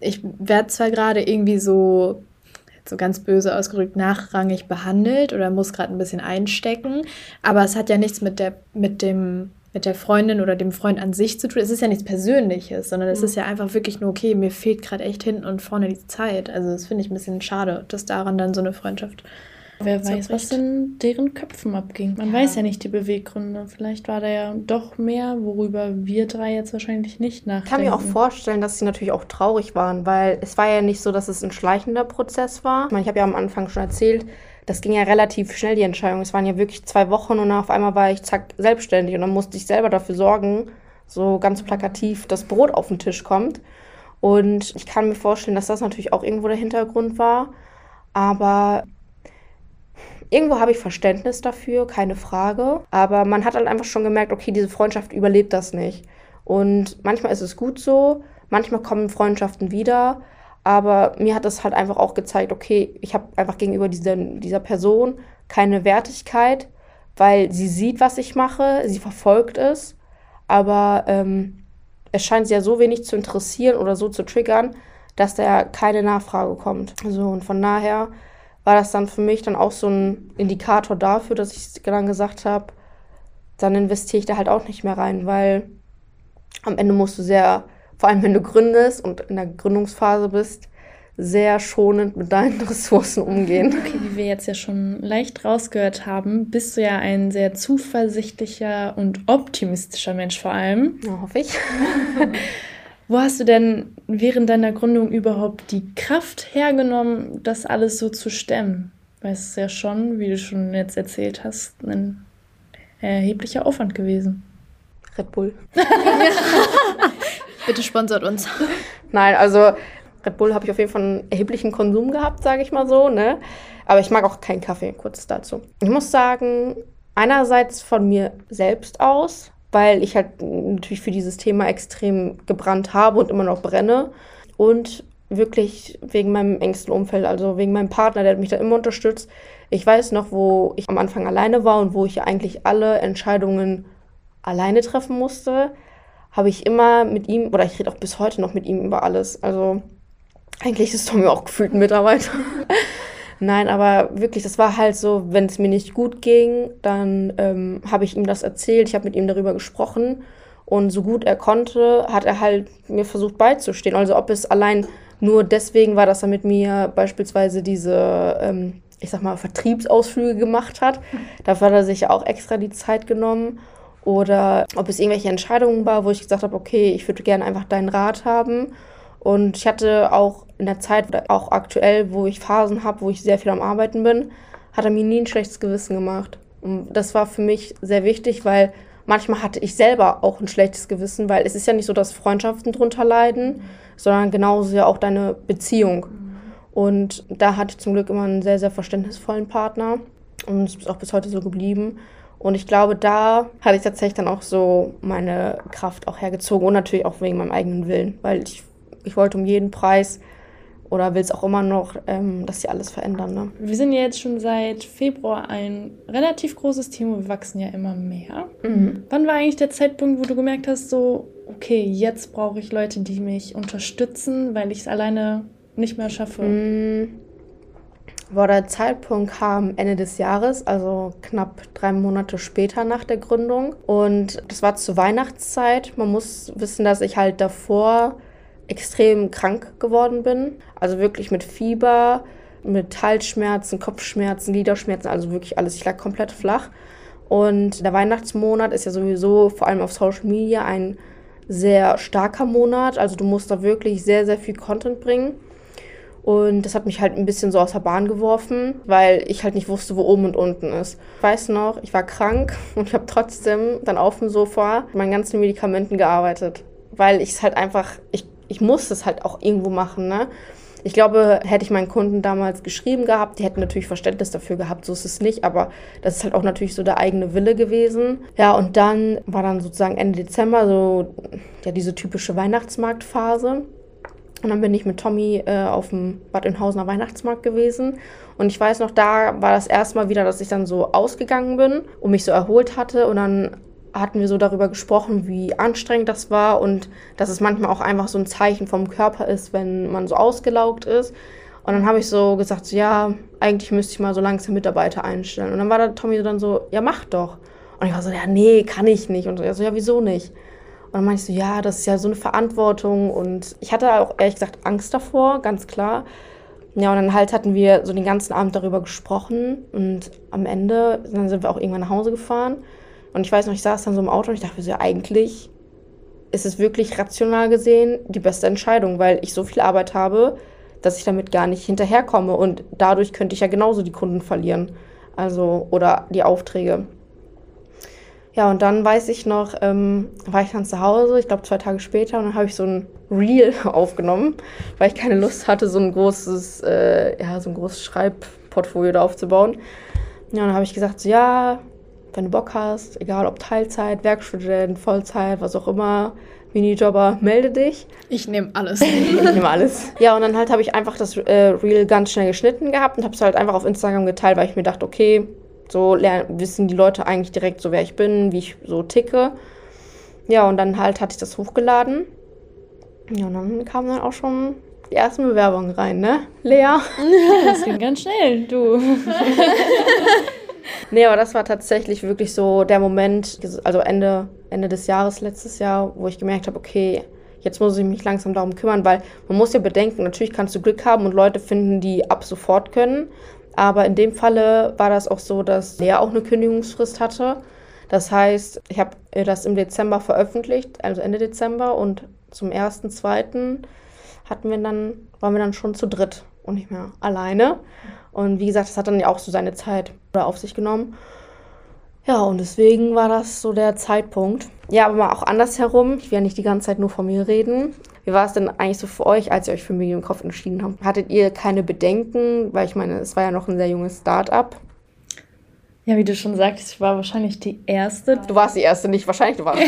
ich werde zwar gerade irgendwie so, so ganz böse ausgedrückt, nachrangig behandelt oder muss gerade ein bisschen einstecken, aber es hat ja nichts mit der, mit dem, mit der Freundin oder dem Freund an sich zu tun. Es ist ja nichts Persönliches, sondern es mhm. ist ja einfach wirklich nur, okay, mir fehlt gerade echt hinten und vorne die Zeit. Also das finde ich ein bisschen schade, dass daran dann so eine Freundschaft Wer weiß, was in deren Köpfen abging. Man ja. weiß ja nicht die Beweggründe. Vielleicht war da ja doch mehr, worüber wir drei jetzt wahrscheinlich nicht nachdenken. Ich kann mir auch vorstellen, dass sie natürlich auch traurig waren, weil es war ja nicht so, dass es ein schleichender Prozess war. Ich meine, ich habe ja am Anfang schon erzählt, das ging ja relativ schnell, die Entscheidung. Es waren ja wirklich zwei Wochen und auf einmal war ich zack selbstständig und dann musste ich selber dafür sorgen, so ganz plakativ, dass Brot auf den Tisch kommt. Und ich kann mir vorstellen, dass das natürlich auch irgendwo der Hintergrund war. Aber Irgendwo habe ich Verständnis dafür, keine Frage. Aber man hat halt einfach schon gemerkt, okay, diese Freundschaft überlebt das nicht. Und manchmal ist es gut so, manchmal kommen Freundschaften wieder. Aber mir hat das halt einfach auch gezeigt, okay, ich habe einfach gegenüber dieser, dieser Person keine Wertigkeit, weil sie sieht, was ich mache, sie verfolgt es. Aber ähm, es scheint sie ja so wenig zu interessieren oder so zu triggern, dass da keine Nachfrage kommt. So, und von daher war das dann für mich dann auch so ein Indikator dafür, dass ich dann gesagt habe, dann investiere ich da halt auch nicht mehr rein, weil am Ende musst du sehr, vor allem wenn du gründest und in der Gründungsphase bist, sehr schonend mit deinen (laughs) Ressourcen umgehen. Okay, wie wir jetzt ja schon leicht rausgehört haben, bist du ja ein sehr zuversichtlicher und optimistischer Mensch vor allem. Ja, hoffe ich. (laughs) Wo hast du denn während deiner Gründung überhaupt die Kraft hergenommen, das alles so zu stemmen? Weil es ist ja schon, wie du schon jetzt erzählt hast, ein erheblicher Aufwand gewesen. Red Bull. (laughs) Bitte sponsert uns. Nein, also Red Bull habe ich auf jeden Fall einen erheblichen Konsum gehabt, sage ich mal so. Ne? Aber ich mag auch keinen Kaffee, kurz dazu. Ich muss sagen, einerseits von mir selbst aus, weil ich halt natürlich für dieses Thema extrem gebrannt habe und immer noch brenne. Und wirklich wegen meinem engsten Umfeld, also wegen meinem Partner, der mich da immer unterstützt. Ich weiß noch, wo ich am Anfang alleine war und wo ich eigentlich alle Entscheidungen alleine treffen musste, habe ich immer mit ihm, oder ich rede auch bis heute noch mit ihm über alles. Also eigentlich ist Tommy auch gefühlt ein Mitarbeiter. Nein, aber wirklich, das war halt so, wenn es mir nicht gut ging, dann ähm, habe ich ihm das erzählt, ich habe mit ihm darüber gesprochen und so gut er konnte, hat er halt mir versucht beizustehen. Also ob es allein nur deswegen war, dass er mit mir beispielsweise diese, ähm, ich sag mal, Vertriebsausflüge gemacht hat. Dafür hat er sich auch extra die Zeit genommen. Oder ob es irgendwelche Entscheidungen war, wo ich gesagt habe, okay, ich würde gerne einfach deinen Rat haben. Und ich hatte auch in der Zeit, auch aktuell, wo ich Phasen habe, wo ich sehr viel am Arbeiten bin, hat er mir nie ein schlechtes Gewissen gemacht. Und das war für mich sehr wichtig, weil manchmal hatte ich selber auch ein schlechtes Gewissen, weil es ist ja nicht so, dass Freundschaften drunter leiden, sondern genauso ja auch deine Beziehung. Und da hatte ich zum Glück immer einen sehr, sehr verständnisvollen Partner. Und es ist auch bis heute so geblieben. Und ich glaube, da hatte ich tatsächlich dann auch so meine Kraft auch hergezogen und natürlich auch wegen meinem eigenen Willen, weil ich ich wollte um jeden Preis oder will es auch immer noch, ähm, dass sie alles verändern. Ne? Wir sind ja jetzt schon seit Februar ein relativ großes Team und wir wachsen ja immer mehr. Mhm. Wann war eigentlich der Zeitpunkt, wo du gemerkt hast, so, okay, jetzt brauche ich Leute, die mich unterstützen, weil ich es alleine nicht mehr schaffe? Mhm. Boah, der Zeitpunkt kam Ende des Jahres, also knapp drei Monate später nach der Gründung. Und das war zur Weihnachtszeit. Man muss wissen, dass ich halt davor extrem krank geworden bin. Also wirklich mit Fieber, mit Halsschmerzen, Kopfschmerzen, Gliederschmerzen, also wirklich alles. Ich lag komplett flach. Und der Weihnachtsmonat ist ja sowieso vor allem auf Social Media ein sehr starker Monat. Also du musst da wirklich sehr, sehr viel Content bringen. Und das hat mich halt ein bisschen so aus der Bahn geworfen, weil ich halt nicht wusste, wo oben und unten ist. Ich weiß noch, ich war krank (laughs) und ich habe trotzdem dann auf dem Sofa meinen ganzen Medikamenten gearbeitet. Weil ich es halt einfach, ich ich muss es halt auch irgendwo machen, ne? Ich glaube, hätte ich meinen Kunden damals geschrieben gehabt, die hätten natürlich Verständnis dafür gehabt, so ist es nicht, aber das ist halt auch natürlich so der eigene Wille gewesen. Ja, und dann war dann sozusagen Ende Dezember so ja diese typische Weihnachtsmarktphase. Und dann bin ich mit Tommy äh, auf dem Bad Oeynhausener Weihnachtsmarkt gewesen. Und ich weiß noch, da war das erste Mal wieder, dass ich dann so ausgegangen bin und mich so erholt hatte. Und dann hatten wir so darüber gesprochen, wie anstrengend das war und dass es manchmal auch einfach so ein Zeichen vom Körper ist, wenn man so ausgelaugt ist. Und dann habe ich so gesagt, so, ja, eigentlich müsste ich mal so langsam Mitarbeiter einstellen. Und dann war der Tommy dann so, ja, mach doch. Und ich war so, ja, nee, kann ich nicht. Und er so, ja, wieso nicht? Und dann meinte ich so, ja, das ist ja so eine Verantwortung. Und ich hatte auch ehrlich gesagt Angst davor, ganz klar. Ja, und dann halt hatten wir so den ganzen Abend darüber gesprochen. Und am Ende, dann sind wir auch irgendwann nach Hause gefahren. Und ich weiß noch, ich saß dann so im Auto und ich dachte so, ja, eigentlich ist es wirklich rational gesehen die beste Entscheidung, weil ich so viel Arbeit habe, dass ich damit gar nicht hinterherkomme. Und dadurch könnte ich ja genauso die Kunden verlieren. Also, oder die Aufträge. Ja, und dann weiß ich noch, ähm, war ich dann zu Hause, ich glaube zwei Tage später, und dann habe ich so ein Reel (laughs) aufgenommen, weil ich keine Lust hatte, so ein großes, äh, ja, so ein großes Schreibportfolio da aufzubauen. Ja, und dann habe ich gesagt, so, ja, wenn du Bock hast, egal ob Teilzeit, Werkstudent, Vollzeit, was auch immer, Minijobber, melde dich. Ich nehme alles. (laughs) ich nehme alles. Ja, und dann halt habe ich einfach das äh, Reel ganz schnell geschnitten gehabt und habe es halt einfach auf Instagram geteilt, weil ich mir dachte, okay, so lernen, wissen die Leute eigentlich direkt so, wer ich bin, wie ich so ticke. Ja, und dann halt hatte ich das hochgeladen. Ja, und dann kamen dann auch schon die ersten Bewerbungen rein, ne? Lea? (laughs) Das ging ganz schnell, du. (laughs) (laughs) nee, aber das war tatsächlich wirklich so der Moment, also Ende, Ende des Jahres, letztes Jahr, wo ich gemerkt habe, okay, jetzt muss ich mich langsam darum kümmern, weil man muss ja bedenken, natürlich kannst du Glück haben und Leute finden, die ab sofort können. Aber in dem Falle war das auch so, dass Lea auch eine Kündigungsfrist hatte. Das heißt, ich habe das im Dezember veröffentlicht, also Ende Dezember, und zum 1.2. hatten wir dann, waren wir dann schon zu dritt und nicht mehr alleine. Und wie gesagt, das hat dann ja auch so seine Zeit auf sich genommen. Ja, und deswegen war das so der Zeitpunkt. Ja, aber mal auch andersherum. Ich will ja nicht die ganze Zeit nur von mir reden. Wie war es denn eigentlich so für euch, als ihr euch für Kopf entschieden habt? Hattet ihr keine Bedenken? Weil ich meine, es war ja noch ein sehr junges Start-up. Ja, wie du schon sagst, ich war wahrscheinlich die Erste. Du warst die Erste, nicht wahrscheinlich, du warst.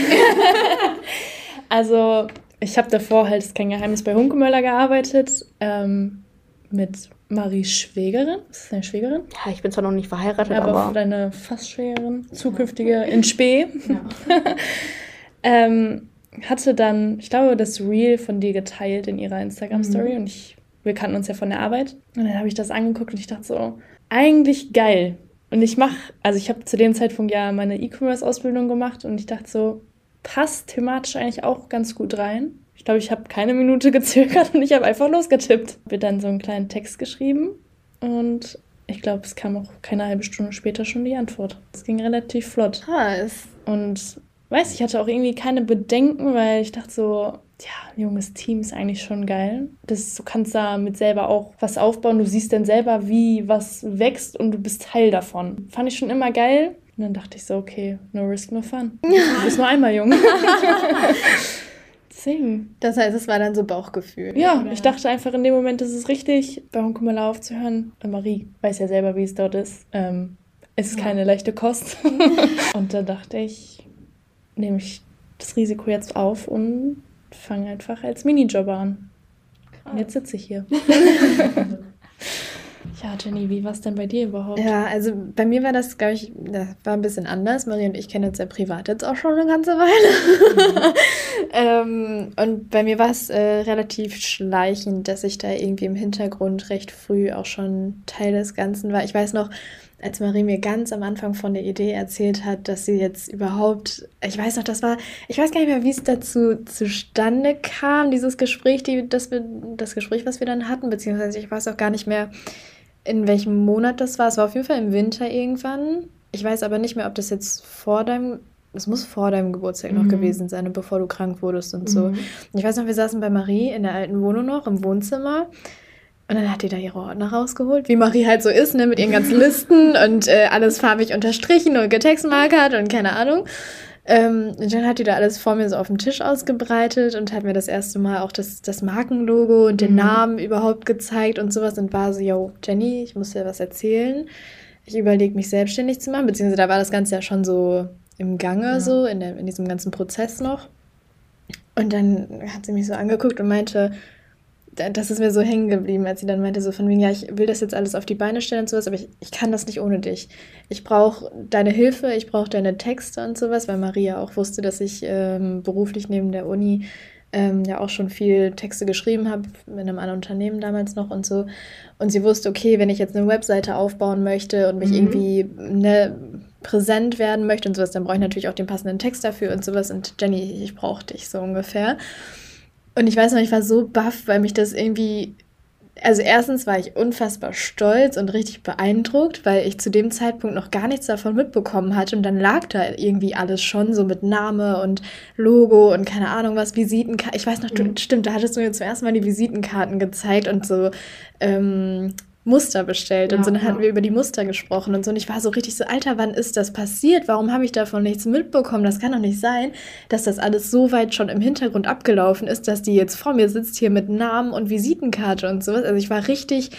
(laughs) also, ich habe davor halt, ist kein Geheimnis, bei Hunkemöller gearbeitet. Ähm, mit Maries Schwägerin. Ist das deine Schwägerin? Ja, ich bin zwar noch nicht verheiratet, aber. Aber deine fast Schwägerin, zukünftige in Spee. Ja. (laughs) ähm, hatte dann, ich glaube, das Reel von dir geteilt in ihrer Instagram-Story mhm. und ich, wir kannten uns ja von der Arbeit. Und dann habe ich das angeguckt und ich dachte so, eigentlich geil. Und ich mache, also ich habe zu dem Zeitpunkt ja meine E-Commerce-Ausbildung gemacht und ich dachte so, passt thematisch eigentlich auch ganz gut rein. Ich glaube, ich habe keine Minute (laughs) gezögert und ich habe einfach losgetippt. Habe dann so einen kleinen Text geschrieben und ich glaube, es kam auch keine halbe Stunde später schon die Antwort. Es ging relativ flott. Krass. Und weiß, ich hatte auch irgendwie keine Bedenken, weil ich dachte so, ja, junges Team ist eigentlich schon geil. Das, du kannst damit selber auch was aufbauen. Du siehst dann selber, wie was wächst und du bist Teil davon. Fand ich schon immer geil. Und dann dachte ich so, okay, no risk, no fun. (laughs) Du bist nur einmal jung. (laughs) Deswegen. Das heißt, es war dann so Bauchgefühl. Ja, oder? ich dachte einfach in dem Moment, ist es richtig, bei Hunkumala aufzuhören. Marie weiß ja selber, wie es dort ist. Ähm, es ist ja. keine leichte Kost. (laughs) und da dachte ich, nehme ich das Risiko jetzt auf und fange einfach als Minijobber an. Und jetzt sitze ich hier. (laughs) Ja, Jenny, wie war es denn bei dir überhaupt? Ja, also bei mir war das, glaube ich, das war ein bisschen anders. Marie und ich kennen uns ja privat jetzt auch schon eine ganze Weile. Mhm. (laughs) ähm, und bei mir war es äh, relativ schleichend, dass ich da irgendwie im Hintergrund recht früh auch schon Teil des Ganzen war. Ich weiß noch, als Marie mir ganz am Anfang von der Idee erzählt hat, dass sie jetzt überhaupt, ich weiß noch, das war, ich weiß gar nicht mehr, wie es dazu zustande kam, dieses Gespräch, die, das, wir, das Gespräch, was wir dann hatten, beziehungsweise ich weiß auch gar nicht mehr, in welchem Monat das war. Es war auf jeden Fall im Winter irgendwann. Ich weiß aber nicht mehr, ob das jetzt vor deinem, es muss vor deinem Geburtstag mhm. noch gewesen sein, bevor du krank wurdest und so. Mhm. Ich weiß noch, wir saßen bei Marie in der alten Wohnung noch im Wohnzimmer. Und dann hat die da ihre Ordner rausgeholt, wie Marie halt so ist, ne, mit ihren ganzen (laughs) Listen und äh, alles farbig unterstrichen und getextmarkert und keine Ahnung. Ähm, und dann hat die da alles vor mir so auf dem Tisch ausgebreitet und hat mir das erste Mal auch das, das Markenlogo und den mhm. Namen überhaupt gezeigt und sowas und war so, yo, Jenny, ich muss dir was erzählen. Ich überlege mich selbstständig zu machen, beziehungsweise da war das Ganze ja schon so im Gange, ja. so in, der, in diesem ganzen Prozess noch. Und dann hat sie mich so angeguckt und meinte, das ist mir so hängen geblieben, als sie dann meinte, so von wegen, ja, ich will das jetzt alles auf die Beine stellen und sowas, aber ich, ich kann das nicht ohne dich. Ich brauche deine Hilfe, ich brauche deine Texte und sowas, weil Maria auch wusste, dass ich ähm, beruflich neben der Uni ähm, ja auch schon viel Texte geschrieben habe, in einem anderen Unternehmen damals noch und so. Und sie wusste, okay, wenn ich jetzt eine Webseite aufbauen möchte und mich mhm. irgendwie ne, präsent werden möchte und sowas, dann brauche ich natürlich auch den passenden Text dafür und sowas. Und Jenny, ich brauche dich so ungefähr. Und ich weiß noch, ich war so baff, weil mich das irgendwie. Also erstens war ich unfassbar stolz und richtig beeindruckt, weil ich zu dem Zeitpunkt noch gar nichts davon mitbekommen hatte und dann lag da irgendwie alles schon so mit Name und Logo und keine Ahnung was, Visitenkarten. Ich weiß noch, mhm. stimmt, da hattest du mir zum ersten Mal die Visitenkarten gezeigt und so ähm, Muster bestellt. Ja, und so dann hatten wir über die Muster gesprochen und so. Und ich war so richtig so, Alter, wann ist das passiert? Warum habe ich davon nichts mitbekommen? Das kann doch nicht sein, dass das alles so weit schon im Hintergrund abgelaufen ist, dass die jetzt vor mir sitzt hier mit Namen und Visitenkarte und sowas. Also ich war richtig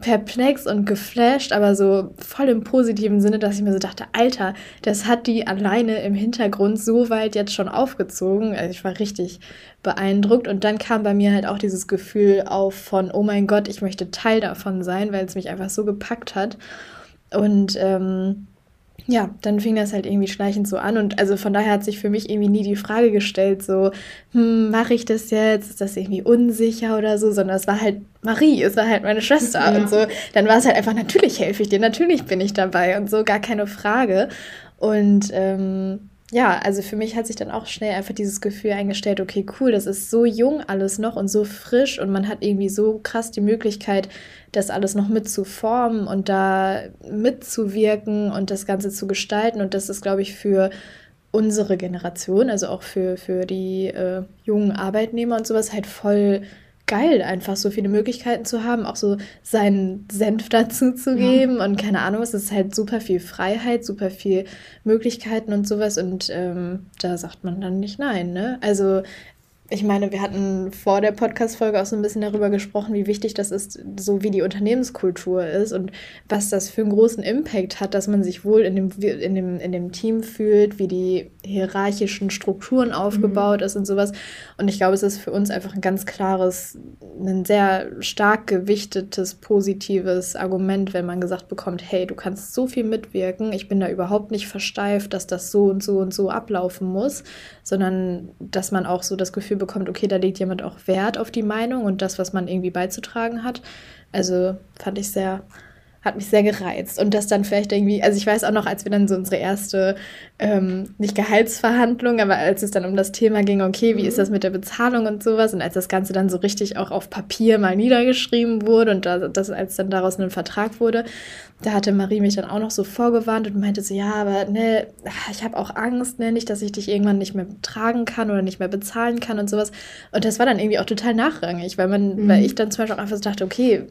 perplex und geflasht, aber so voll im positiven Sinne, dass ich mir so dachte, Alter, das hat die alleine im Hintergrund so weit jetzt schon aufgezogen. Also ich war richtig beeindruckt und dann kam bei mir halt auch dieses Gefühl auf von, oh mein Gott, ich möchte Teil davon sein, weil es mich einfach so gepackt hat. Und ähm, ja, dann fing das halt irgendwie schleichend so an und also von daher hat sich für mich irgendwie nie die Frage gestellt, so, hm, mache ich das jetzt? Ist das irgendwie unsicher oder so? Sondern es war halt Marie, es war halt meine Schwester ja. und so. Dann war es halt einfach, natürlich helfe ich dir, natürlich bin ich dabei und so, gar keine Frage. Und ähm, ja, also für mich hat sich dann auch schnell einfach dieses Gefühl eingestellt, okay, cool, das ist so jung alles noch und so frisch und man hat irgendwie so krass die Möglichkeit, das alles noch mitzuformen und da mitzuwirken und das Ganze zu gestalten. Und das ist, glaube ich, für unsere Generation, also auch für, für die äh, jungen Arbeitnehmer und sowas, halt voll geil, einfach so viele Möglichkeiten zu haben, auch so seinen Senf (laughs) dazu zu geben ja. und keine Ahnung, es ist halt super viel Freiheit, super viel Möglichkeiten und sowas und ähm, da sagt man dann nicht nein, ne? Also ich meine, wir hatten vor der Podcast-Folge auch so ein bisschen darüber gesprochen, wie wichtig das ist, so wie die Unternehmenskultur ist und was das für einen großen Impact hat, dass man sich wohl in dem, in dem, in dem Team fühlt, wie die hierarchischen Strukturen aufgebaut mhm. ist und sowas. Und ich glaube, es ist für uns einfach ein ganz klares, ein sehr stark gewichtetes, positives Argument, wenn man gesagt bekommt, hey, du kannst so viel mitwirken, ich bin da überhaupt nicht versteift, dass das so und so und so ablaufen muss, sondern dass man auch so das Gefühl bekommt, okay, da legt jemand auch Wert auf die Meinung und das, was man irgendwie beizutragen hat. Also fand ich sehr, hat mich sehr gereizt. Und das dann vielleicht irgendwie, also ich weiß auch noch, als wir dann so unsere erste, ähm, nicht Gehaltsverhandlung, aber als es dann um das Thema ging, okay, wie ist das mit der Bezahlung und sowas, und als das Ganze dann so richtig auch auf Papier mal niedergeschrieben wurde und da, das, als dann daraus ein Vertrag wurde, da hatte Marie mich dann auch noch so vorgewarnt und meinte so, ja, aber ne, ich habe auch Angst, ne, nicht, dass ich dich irgendwann nicht mehr tragen kann oder nicht mehr bezahlen kann und sowas. Und das war dann irgendwie auch total nachrangig, weil man, mhm. weil ich dann zum Beispiel auch einfach so dachte, okay,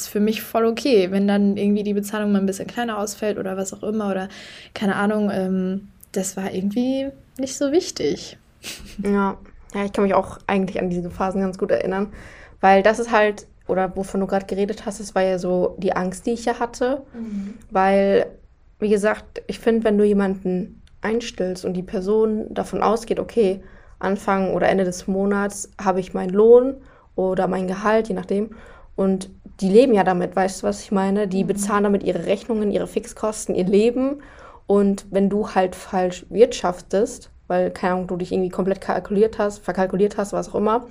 ist für mich voll okay, wenn dann irgendwie die Bezahlung mal ein bisschen kleiner ausfällt oder was auch immer oder keine Ahnung, ähm, das war irgendwie nicht so wichtig. Ja, ja, ich kann mich auch eigentlich an diese Phasen ganz gut erinnern, weil das ist halt oder wovon du gerade geredet hast, das war ja so die Angst, die ich ja hatte. Mhm. Weil, wie gesagt, ich finde, wenn du jemanden einstellst und die Person davon ausgeht, okay, Anfang oder Ende des Monats habe ich meinen Lohn oder mein Gehalt, je nachdem. Und die leben ja damit, weißt du, was ich meine? Die mhm. bezahlen damit ihre Rechnungen, ihre Fixkosten, ihr Leben. Und wenn du halt falsch wirtschaftest, weil, keine Ahnung, du dich irgendwie komplett kalkuliert hast, verkalkuliert hast, was auch immer,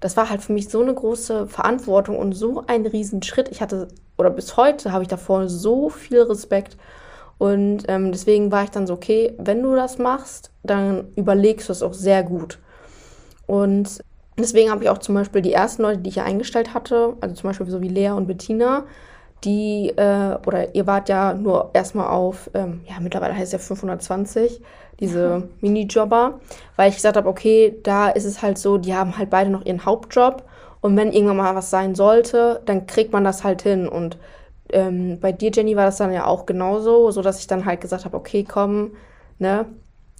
das war halt für mich so eine große Verantwortung und so ein Riesenschritt. Ich hatte, oder bis heute habe ich davor so viel Respekt. Und ähm, deswegen war ich dann so, okay, wenn du das machst, dann überlegst du es auch sehr gut. Und deswegen habe ich auch zum Beispiel die ersten Leute, die ich ja eingestellt hatte, also zum Beispiel so wie Lea und Bettina, die, äh, oder ihr wart ja nur erstmal auf, ähm, ja, mittlerweile heißt es ja 520, diese (laughs) Minijobber, weil ich gesagt habe, okay, da ist es halt so, die haben halt beide noch ihren Hauptjob und wenn irgendwann mal was sein sollte, dann kriegt man das halt hin und ähm, bei dir, Jenny, war das dann ja auch genauso, so dass ich dann halt gesagt habe, okay, komm, ne,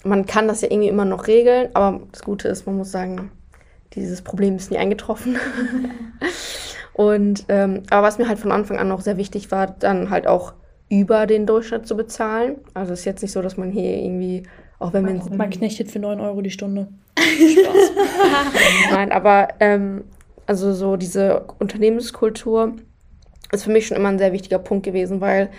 man kann das ja irgendwie immer noch regeln, aber das Gute ist, man muss sagen, dieses Problem ist nie eingetroffen. (laughs) und ähm, aber was mir halt von Anfang an noch sehr wichtig war, dann halt auch über den Durchschnitt zu bezahlen. Also es ist jetzt nicht so, dass man hier irgendwie auch wenn man, man knechtet für 9 Euro die Stunde. (laughs) Nein, aber ähm, also so diese Unternehmenskultur ist für mich schon immer ein sehr wichtiger Punkt gewesen, weil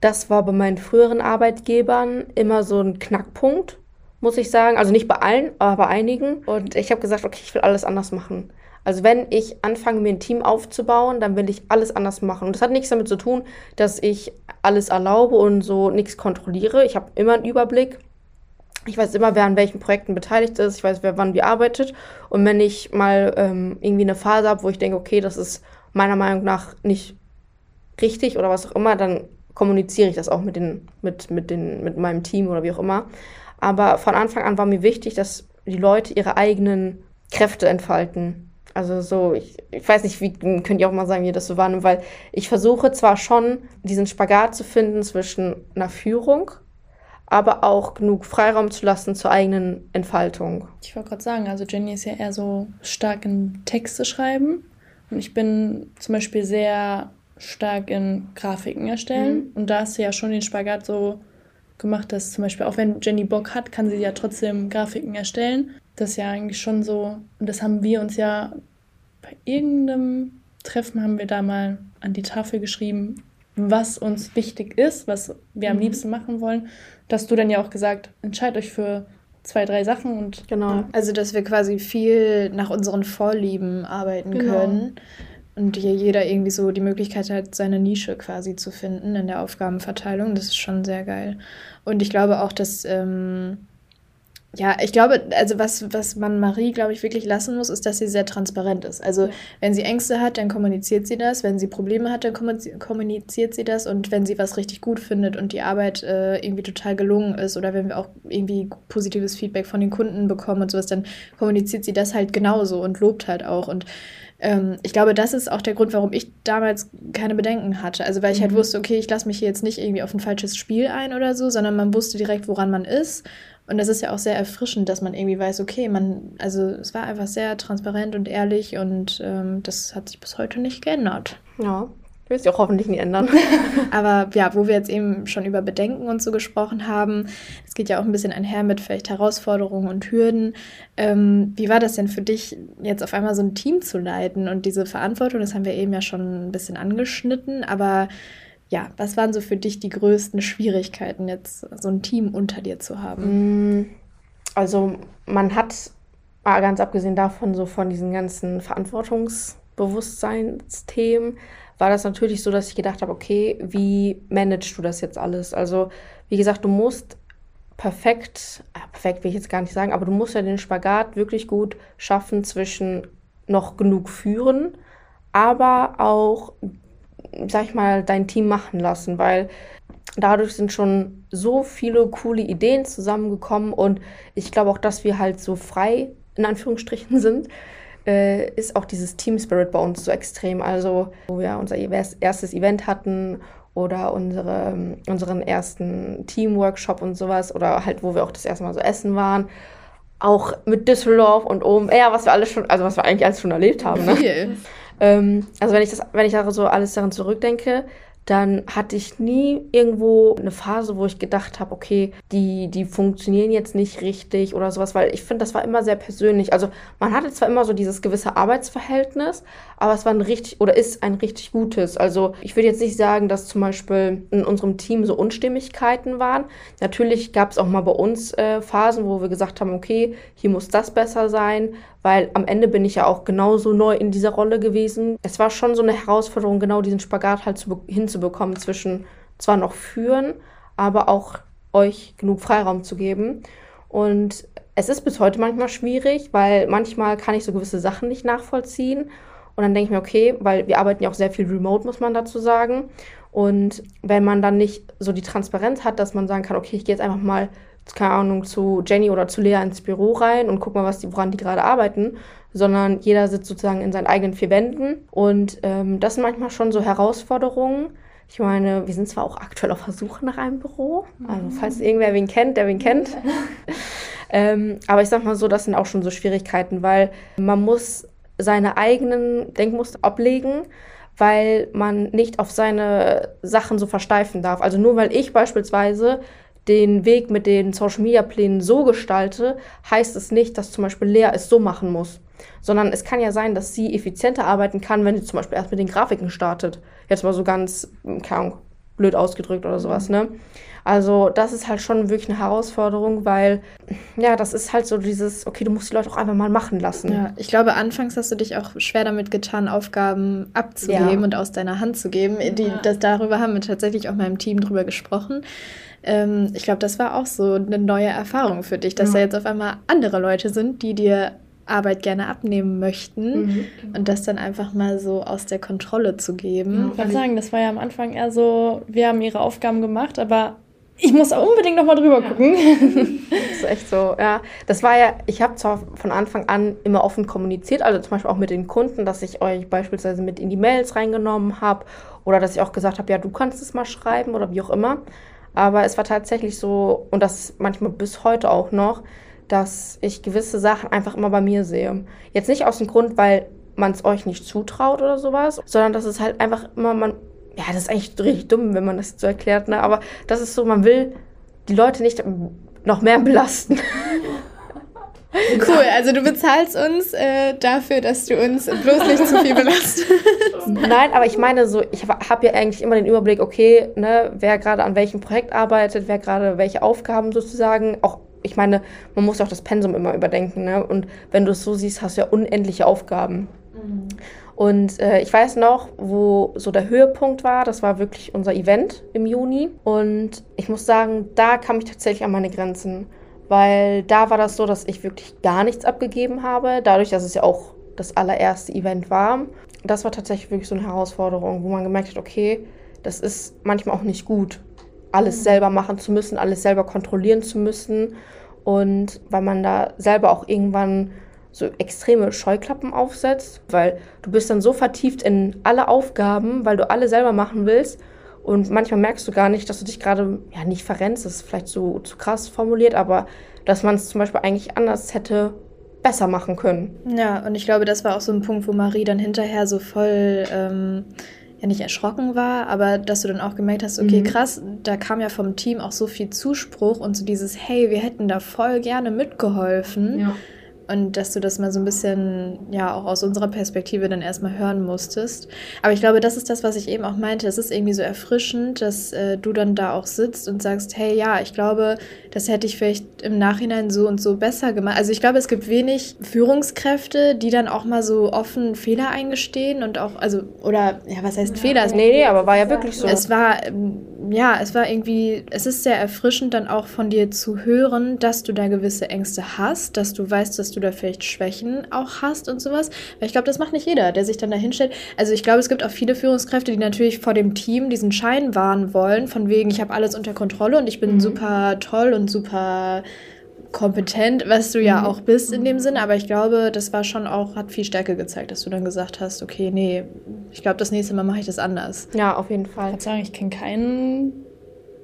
das war bei meinen früheren Arbeitgebern immer so ein Knackpunkt, muss ich sagen. Also nicht bei allen, aber bei einigen. Und ich habe gesagt, okay, ich will alles anders machen. Also wenn ich anfange, mir ein Team aufzubauen, dann will ich alles anders machen. Und das hat nichts damit zu tun, dass ich alles erlaube und so nichts kontrolliere. Ich habe immer einen Überblick ich weiß immer, wer an welchen Projekten beteiligt ist, ich weiß, wer wann wie arbeitet. Und wenn ich mal ähm, irgendwie eine Phase habe, wo ich denke, okay, das ist meiner Meinung nach nicht richtig oder was auch immer, dann kommuniziere ich das auch mit, den, mit, mit, den, mit meinem Team oder wie auch immer. Aber von Anfang an war mir wichtig, dass die Leute ihre eigenen Kräfte entfalten. Also so, ich, ich weiß nicht, wie könnt ihr auch mal sagen, wie das so wahrnimmt, weil ich versuche zwar schon, diesen Spagat zu finden zwischen einer Führung aber auch genug Freiraum zu lassen zur eigenen Entfaltung. Ich wollte gerade sagen, also Jenny ist ja eher so stark in Texte schreiben und ich bin zum Beispiel sehr stark in Grafiken erstellen mhm. und da hast du ja schon den Spagat so gemacht, dass zum Beispiel auch wenn Jenny Bock hat, kann sie ja trotzdem Grafiken erstellen. Das ist ja eigentlich schon so und das haben wir uns ja bei irgendeinem Treffen haben wir da mal an die Tafel geschrieben, was uns wichtig ist, was wir am mhm. liebsten machen wollen, dass du dann ja auch gesagt, entscheidet euch für zwei, drei Sachen und genau. Ja. Also dass wir quasi viel nach unseren Vorlieben arbeiten genau. können und hier jeder irgendwie so die Möglichkeit hat, seine Nische quasi zu finden in der Aufgabenverteilung. Das ist schon sehr geil. Und ich glaube auch, dass ähm, ja, ich glaube, also was, was man Marie, glaube ich, wirklich lassen muss, ist, dass sie sehr transparent ist. Also, wenn sie Ängste hat, dann kommuniziert sie das. Wenn sie Probleme hat, dann kommuniziert sie das. Und wenn sie was richtig gut findet und die Arbeit äh, irgendwie total gelungen ist oder wenn wir auch irgendwie positives Feedback von den Kunden bekommen und sowas, dann kommuniziert sie das halt genauso und lobt halt auch. Und Ähm, ich glaube, das ist auch der Grund, warum ich damals keine Bedenken hatte. Also weil ich halt mhm. wusste, okay, ich lasse mich hier jetzt nicht irgendwie auf ein falsches Spiel ein oder so, sondern man wusste direkt, woran man ist. Und das ist ja auch sehr erfrischend, dass man irgendwie weiß, okay, man, also es war einfach sehr transparent und ehrlich und ähm, das hat sich bis heute nicht geändert. Ja, wird sich auch hoffentlich nie ändern. (laughs) (laughs) Aber ja, wo wir jetzt eben schon über Bedenken und so gesprochen haben, es geht ja auch ein bisschen einher mit vielleicht Herausforderungen und Hürden. Ähm, wie war das denn für dich, jetzt auf einmal so ein Team zu leiten und diese Verantwortung? Das haben wir eben ja schon ein bisschen angeschnitten, aber ja, was waren so für dich die größten Schwierigkeiten, jetzt so ein Team unter dir zu haben? Mm, also man hat, ganz abgesehen davon, so von diesen ganzen Verantwortungsbewusstseinsthemen, war das natürlich so, dass ich gedacht habe, okay, wie managst du das jetzt alles? Also, wie gesagt, du musst perfekt, äh, perfekt will ich jetzt gar nicht sagen, aber du musst ja den Spagat wirklich gut schaffen zwischen noch genug führen, aber auch, sag ich mal, dein Team machen lassen, weil dadurch sind schon so viele coole Ideen zusammengekommen und ich glaube auch, dass wir halt so frei in Anführungsstrichen sind, äh, ist auch dieses Team Spirit bei uns so extrem. Also, wo wir unser erstes Event hatten oder unsere, unseren ersten Teamworkshop und sowas oder halt, wo wir auch das erste Mal so essen waren. Auch mit Düsseldorf und oben, ja, was wir alles schon, also was wir eigentlich alles schon erlebt haben. Ne? Ähm, also wenn ich das, wenn ich da so alles daran zurückdenke, dann hatte ich nie irgendwo eine Phase, wo ich gedacht habe, okay, die, die funktionieren jetzt nicht richtig oder sowas, weil ich finde, das war immer sehr persönlich. Also man hatte zwar immer so dieses gewisse Arbeitsverhältnis, aber es war ein richtig oder ist ein richtig gutes. Also ich würde jetzt nicht sagen, dass zum Beispiel in unserem Team so Unstimmigkeiten waren. Natürlich gab es auch mal bei uns äh, Phasen, wo wir gesagt haben, okay, hier muss das besser sein, weil am Ende bin ich ja auch genauso neu in dieser Rolle gewesen. Es war schon so eine Herausforderung, genau diesen Spagat halt zu, hinzubekommen zwischen zwar noch führen, aber auch euch genug Freiraum zu geben. Und es ist bis heute manchmal schwierig, weil manchmal kann ich so gewisse Sachen nicht nachvollziehen. Und dann denke ich mir, okay, weil wir arbeiten ja auch sehr viel remote, muss man dazu sagen. Und wenn man dann nicht so die Transparenz hat, dass man sagen kann, okay, ich gehe jetzt einfach mal keine Ahnung, zu Jenny oder zu Lea ins Büro rein und guck mal, was die, woran die gerade arbeiten, sondern jeder sitzt sozusagen in seinen eigenen vier Wänden. Und ähm, das sind manchmal schon so Herausforderungen. Ich meine, wir sind zwar auch aktuell auf der Suche nach einem Büro, also falls irgendwer wen kennt, der wen kennt. (laughs) ähm, aber ich sag mal so, das sind auch schon so Schwierigkeiten, weil man muss seine eigenen Denkmuster ablegen, weil man nicht auf seine Sachen so versteifen darf. Also nur weil ich beispielsweise den Weg mit den Social Media Plänen so gestalte, heißt es nicht, dass zum Beispiel Lea es so machen muss. Sondern es kann ja sein, dass sie effizienter arbeiten kann, wenn sie zum Beispiel erst mit den Grafiken startet. Jetzt mal so ganz, keine Ahnung, blöd ausgedrückt oder sowas, ne? Also, das ist halt schon wirklich eine Herausforderung, weil, ja, das ist halt so dieses, okay, du musst die Leute auch einfach mal machen lassen. Ja, ich glaube, anfangs hast du dich auch schwer damit getan, Aufgaben abzugeben ja. und aus deiner Hand zu geben. Die, das, darüber haben wir tatsächlich auch mal im Team drüber gesprochen. Ähm, ich glaube, das war auch so eine neue Erfahrung für dich, dass ja. da jetzt auf einmal andere Leute sind, die dir Arbeit gerne abnehmen möchten mhm. und das dann einfach mal so aus der Kontrolle zu geben. Ich würde sagen, das war ja am Anfang eher so, wir haben ihre Aufgaben gemacht, aber ich muss unbedingt nochmal drüber ja. gucken. (laughs) das ist echt so, ja. Das war ja, ich habe zwar von Anfang an immer offen kommuniziert, also zum Beispiel auch mit den Kunden, dass ich euch beispielsweise mit in die Mails reingenommen habe oder dass ich auch gesagt habe, ja, du kannst es mal schreiben oder wie auch immer. Aber es war tatsächlich so, und das manchmal bis heute auch noch, dass ich gewisse Sachen einfach immer bei mir sehe. Jetzt nicht aus dem Grund, weil man es euch nicht zutraut oder sowas, sondern dass es halt einfach immer, man, ja, das ist eigentlich richtig dumm, wenn man das so erklärt, ne? aber das ist so, man will die Leute nicht noch mehr (laughs) belasten. Cool, also du bezahlst uns äh, dafür, dass du uns bloß nicht zu viel belastest. (laughs) Nein, aber ich meine so, ich habe ja eigentlich immer den Überblick, okay, ne, wer gerade an welchem Projekt arbeitet, wer gerade welche Aufgaben sozusagen, auch ich meine, man muss auch das Pensum immer überdenken, ne? Und wenn du es so siehst, hast du ja unendliche Aufgaben. Mhm. Und äh, ich weiß noch, wo so der Höhepunkt war, das war wirklich unser Event im Juni. Und ich muss sagen, da kam ich tatsächlich an meine Grenzen weil da war das so, dass ich wirklich gar nichts abgegeben habe, dadurch, dass es ja auch das allererste Event war. Das war tatsächlich wirklich so eine Herausforderung, wo man gemerkt hat, okay, das ist manchmal auch nicht gut, alles mhm. selber machen zu müssen, alles selber kontrollieren zu müssen und weil man da selber auch irgendwann so extreme Scheuklappen aufsetzt, weil du bist dann so vertieft in alle Aufgaben, weil du alle selber machen willst und manchmal merkst du gar nicht, dass du dich gerade ja nicht verrennst, das ist vielleicht so zu krass formuliert, aber dass man es zum Beispiel eigentlich anders hätte besser machen können. Ja, und ich glaube, das war auch so ein Punkt, wo Marie dann hinterher so voll ähm, ja nicht erschrocken war, aber dass du dann auch gemerkt hast, okay, mhm. krass, da kam ja vom Team auch so viel Zuspruch und so dieses, hey, wir hätten da voll gerne mitgeholfen. Ja. Und dass du das mal so ein bisschen, ja, auch aus unserer Perspektive dann erstmal hören musstest. Aber ich glaube, das ist das, was ich eben auch meinte. Es ist irgendwie so erfrischend, dass äh, du dann da auch sitzt und sagst, hey, ja, ich glaube, das hätte ich vielleicht im Nachhinein so und so besser gemacht. Also ich glaube, es gibt wenig Führungskräfte, die dann auch mal so offen Fehler eingestehen und auch, also, oder, ja, was heißt ja. Fehler? Nee, nee, aber war ja wirklich so. Es war, ähm, ja, es war irgendwie, es ist sehr erfrischend dann auch von dir zu hören, dass du da gewisse Ängste hast, dass du weißt, dass du da vielleicht Schwächen auch hast und sowas. Weil ich glaube, das macht nicht jeder, der sich dann da hinstellt. Also ich glaube, es gibt auch viele Führungskräfte, die natürlich vor dem Team diesen Schein wahren wollen, von wegen, ich habe alles unter Kontrolle und ich bin mhm. super toll und super kompetent, was du ja mhm. auch bist in dem Sinne, aber ich glaube, das war schon auch, hat viel Stärke gezeigt, dass du dann gesagt hast, okay, nee, ich glaube, das nächste Mal mache ich das anders. Ja, auf jeden Fall. Ich würde sagen, ich kenne keinen,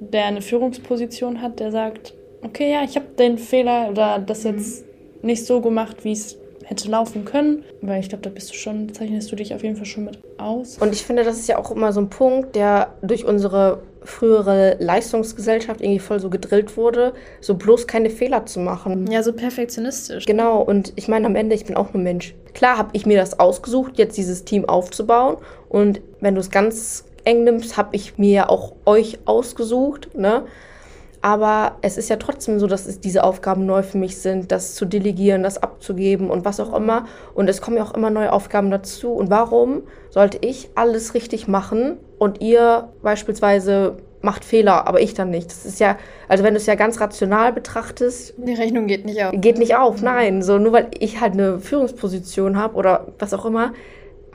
der eine Führungsposition hat, der sagt, okay, ja, ich habe den Fehler oder das jetzt nicht so gemacht, wie es hätte laufen können. Weil ich glaube, da bist du schon, zeichnest du dich auf jeden Fall schon mit aus. Und ich finde, das ist ja auch immer so ein Punkt, der durch unsere frühere Leistungsgesellschaft irgendwie voll so gedrillt wurde, so bloß keine Fehler zu machen. Ja, so perfektionistisch. Genau, und ich meine, am Ende, ich bin auch nur Mensch. Klar habe ich mir das ausgesucht, jetzt dieses Team aufzubauen. Und wenn du es ganz eng nimmst, habe ich mir ja auch euch ausgesucht, ne? Aber es ist ja trotzdem so, dass es diese Aufgaben neu für mich sind, das zu delegieren, das abzugeben und was auch immer. Und es kommen ja auch immer neue Aufgaben dazu. Und warum sollte ich alles richtig machen und ihr beispielsweise macht Fehler, aber ich dann nicht? Das ist ja, also wenn du es ja ganz rational betrachtest. Die Rechnung geht nicht auf. Geht nicht auf, nein. So nur weil ich halt eine Führungsposition habe oder was auch immer,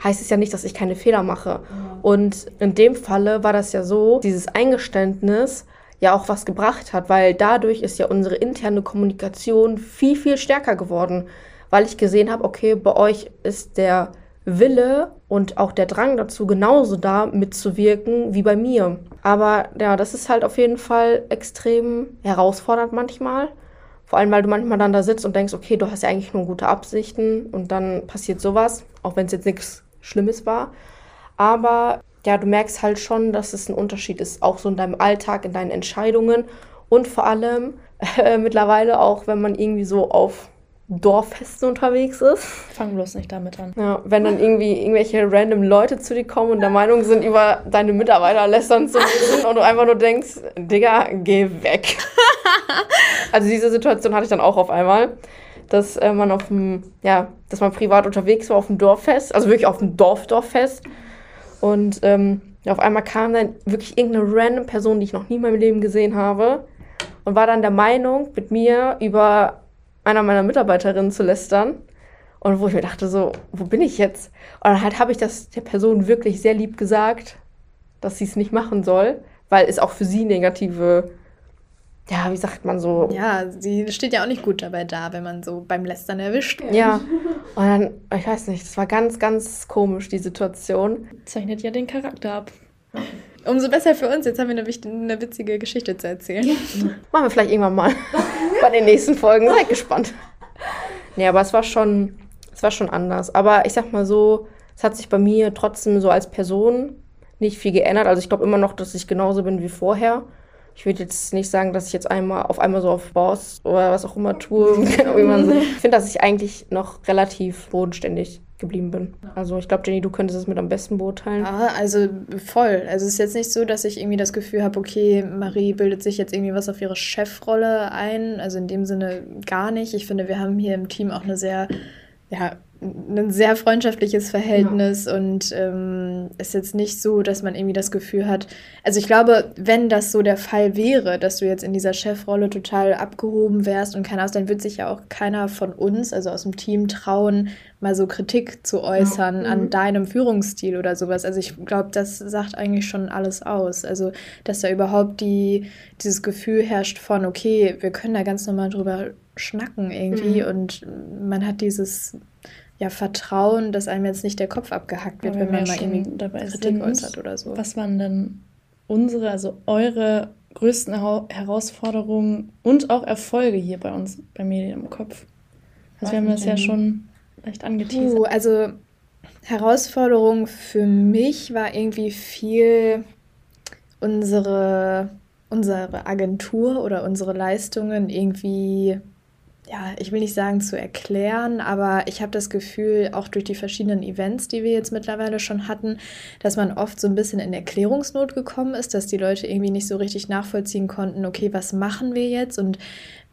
heißt es ja nicht, dass ich keine Fehler mache. Und in dem Falle war das ja so, dieses Eingeständnis, ja auch was gebracht hat, weil dadurch ist ja unsere interne Kommunikation viel, viel stärker geworden, weil ich gesehen habe, okay, bei euch ist der Wille und auch der Drang dazu genauso da mitzuwirken wie bei mir. Aber ja, das ist halt auf jeden Fall extrem herausfordernd manchmal. Vor allem, weil du manchmal dann da sitzt und denkst, okay, du hast ja eigentlich nur gute Absichten und dann passiert sowas, auch wenn es jetzt nichts Schlimmes war. Aber ja, du merkst halt schon, dass es ein Unterschied ist, auch so in deinem Alltag, in deinen Entscheidungen und vor allem äh, mittlerweile auch, wenn man irgendwie so auf Dorffesten unterwegs ist. Fang bloß nicht damit an. Ja, wenn dann irgendwie irgendwelche random Leute zu dir kommen und der Meinung sind, über deine Mitarbeiter lästern zu müssen und du einfach nur denkst, Digga, geh weg. (laughs) also diese Situation hatte ich dann auch auf einmal, dass äh, man auf dem, ja, dass man privat unterwegs war auf dem Dorffest, also wirklich auf dem Dorfdorffest. Und ähm, auf einmal kam dann wirklich irgendeine random Person, die ich noch nie in meinem Leben gesehen habe, und war dann der Meinung, mit mir über einer meiner Mitarbeiterinnen zu lästern. Und wo ich mir dachte, so, wo bin ich jetzt? Und dann halt habe ich das der Person wirklich sehr lieb gesagt, dass sie es nicht machen soll, weil es auch für sie negative ja, wie sagt man so? Ja, sie steht ja auch nicht gut dabei da, wenn man so beim Lästern erwischt wird. Ja. Und dann, ich weiß nicht, das war ganz, ganz komisch, die Situation. Zeichnet ja den Charakter ab. Umso besser für uns. Jetzt haben wir eine, eine witzige Geschichte zu erzählen. Machen wir vielleicht irgendwann mal (laughs) bei den nächsten Folgen. Seid gespannt. Nee, aber es war schon, es war schon anders. Aber ich sag mal so, es hat sich bei mir trotzdem so als Person nicht viel geändert. Also ich glaube immer noch, dass ich genauso bin wie vorher. Ich würde jetzt nicht sagen, dass ich jetzt einmal auf einmal so auf Boss oder was auch immer tue. (laughs) (laughs) ich finde, dass ich eigentlich noch relativ bodenständig geblieben bin. Also ich glaube, Jenny, du könntest es mit am besten beurteilen. Ah, also voll. Also es ist jetzt nicht so, dass ich irgendwie das Gefühl habe, okay, Marie bildet sich jetzt irgendwie was auf ihre Chefrolle ein. Also in dem Sinne gar nicht. Ich finde, wir haben hier im Team auch eine sehr ja, ein sehr freundschaftliches Verhältnis ja. und ähm, ist jetzt nicht so, dass man irgendwie das Gefühl hat. Also ich glaube, wenn das so der Fall wäre, dass du jetzt in dieser Chefrolle total abgehoben wärst und keiner aus, dann wird sich ja auch keiner von uns, also aus dem Team, trauen, mal so Kritik zu äußern ja. an mhm. deinem Führungsstil oder sowas. Also ich glaube, das sagt eigentlich schon alles aus. Also dass da überhaupt die, dieses Gefühl herrscht von, okay, wir können da ganz normal drüber schnacken irgendwie mhm. und man hat dieses ja, Vertrauen, dass einem jetzt nicht der Kopf abgehackt wird, wenn man mal irgendwie dabei Kritik sind, äußert oder so. Was waren denn unsere, also eure größten Herausforderungen und auch Erfolge hier bei uns bei Medien im Kopf? Also wir haben das ja schon leicht angeteasert. Uh, also Herausforderung für mich war irgendwie viel unsere, unsere Agentur oder unsere Leistungen irgendwie ja, ich will nicht sagen zu erklären, aber ich habe das Gefühl, auch durch die verschiedenen Events, die wir jetzt mittlerweile schon hatten, dass man oft so ein bisschen in Erklärungsnot gekommen ist, dass die Leute irgendwie nicht so richtig nachvollziehen konnten, okay, was machen wir jetzt und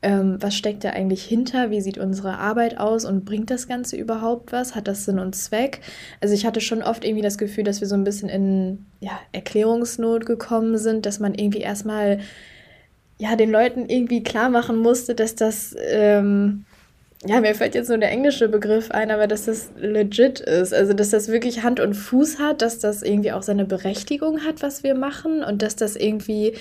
ähm, was steckt da eigentlich hinter, wie sieht unsere Arbeit aus und bringt das Ganze überhaupt was, hat das Sinn und Zweck? Also ich hatte schon oft irgendwie das Gefühl, dass wir so ein bisschen in ja, Erklärungsnot gekommen sind, dass man irgendwie erstmal ja, den Leuten irgendwie klar machen musste, dass das, ähm, ja, mir fällt jetzt nur der englische Begriff ein, aber dass das legit ist. Also, dass das wirklich Hand und Fuß hat, dass das irgendwie auch seine Berechtigung hat, was wir machen und dass das irgendwie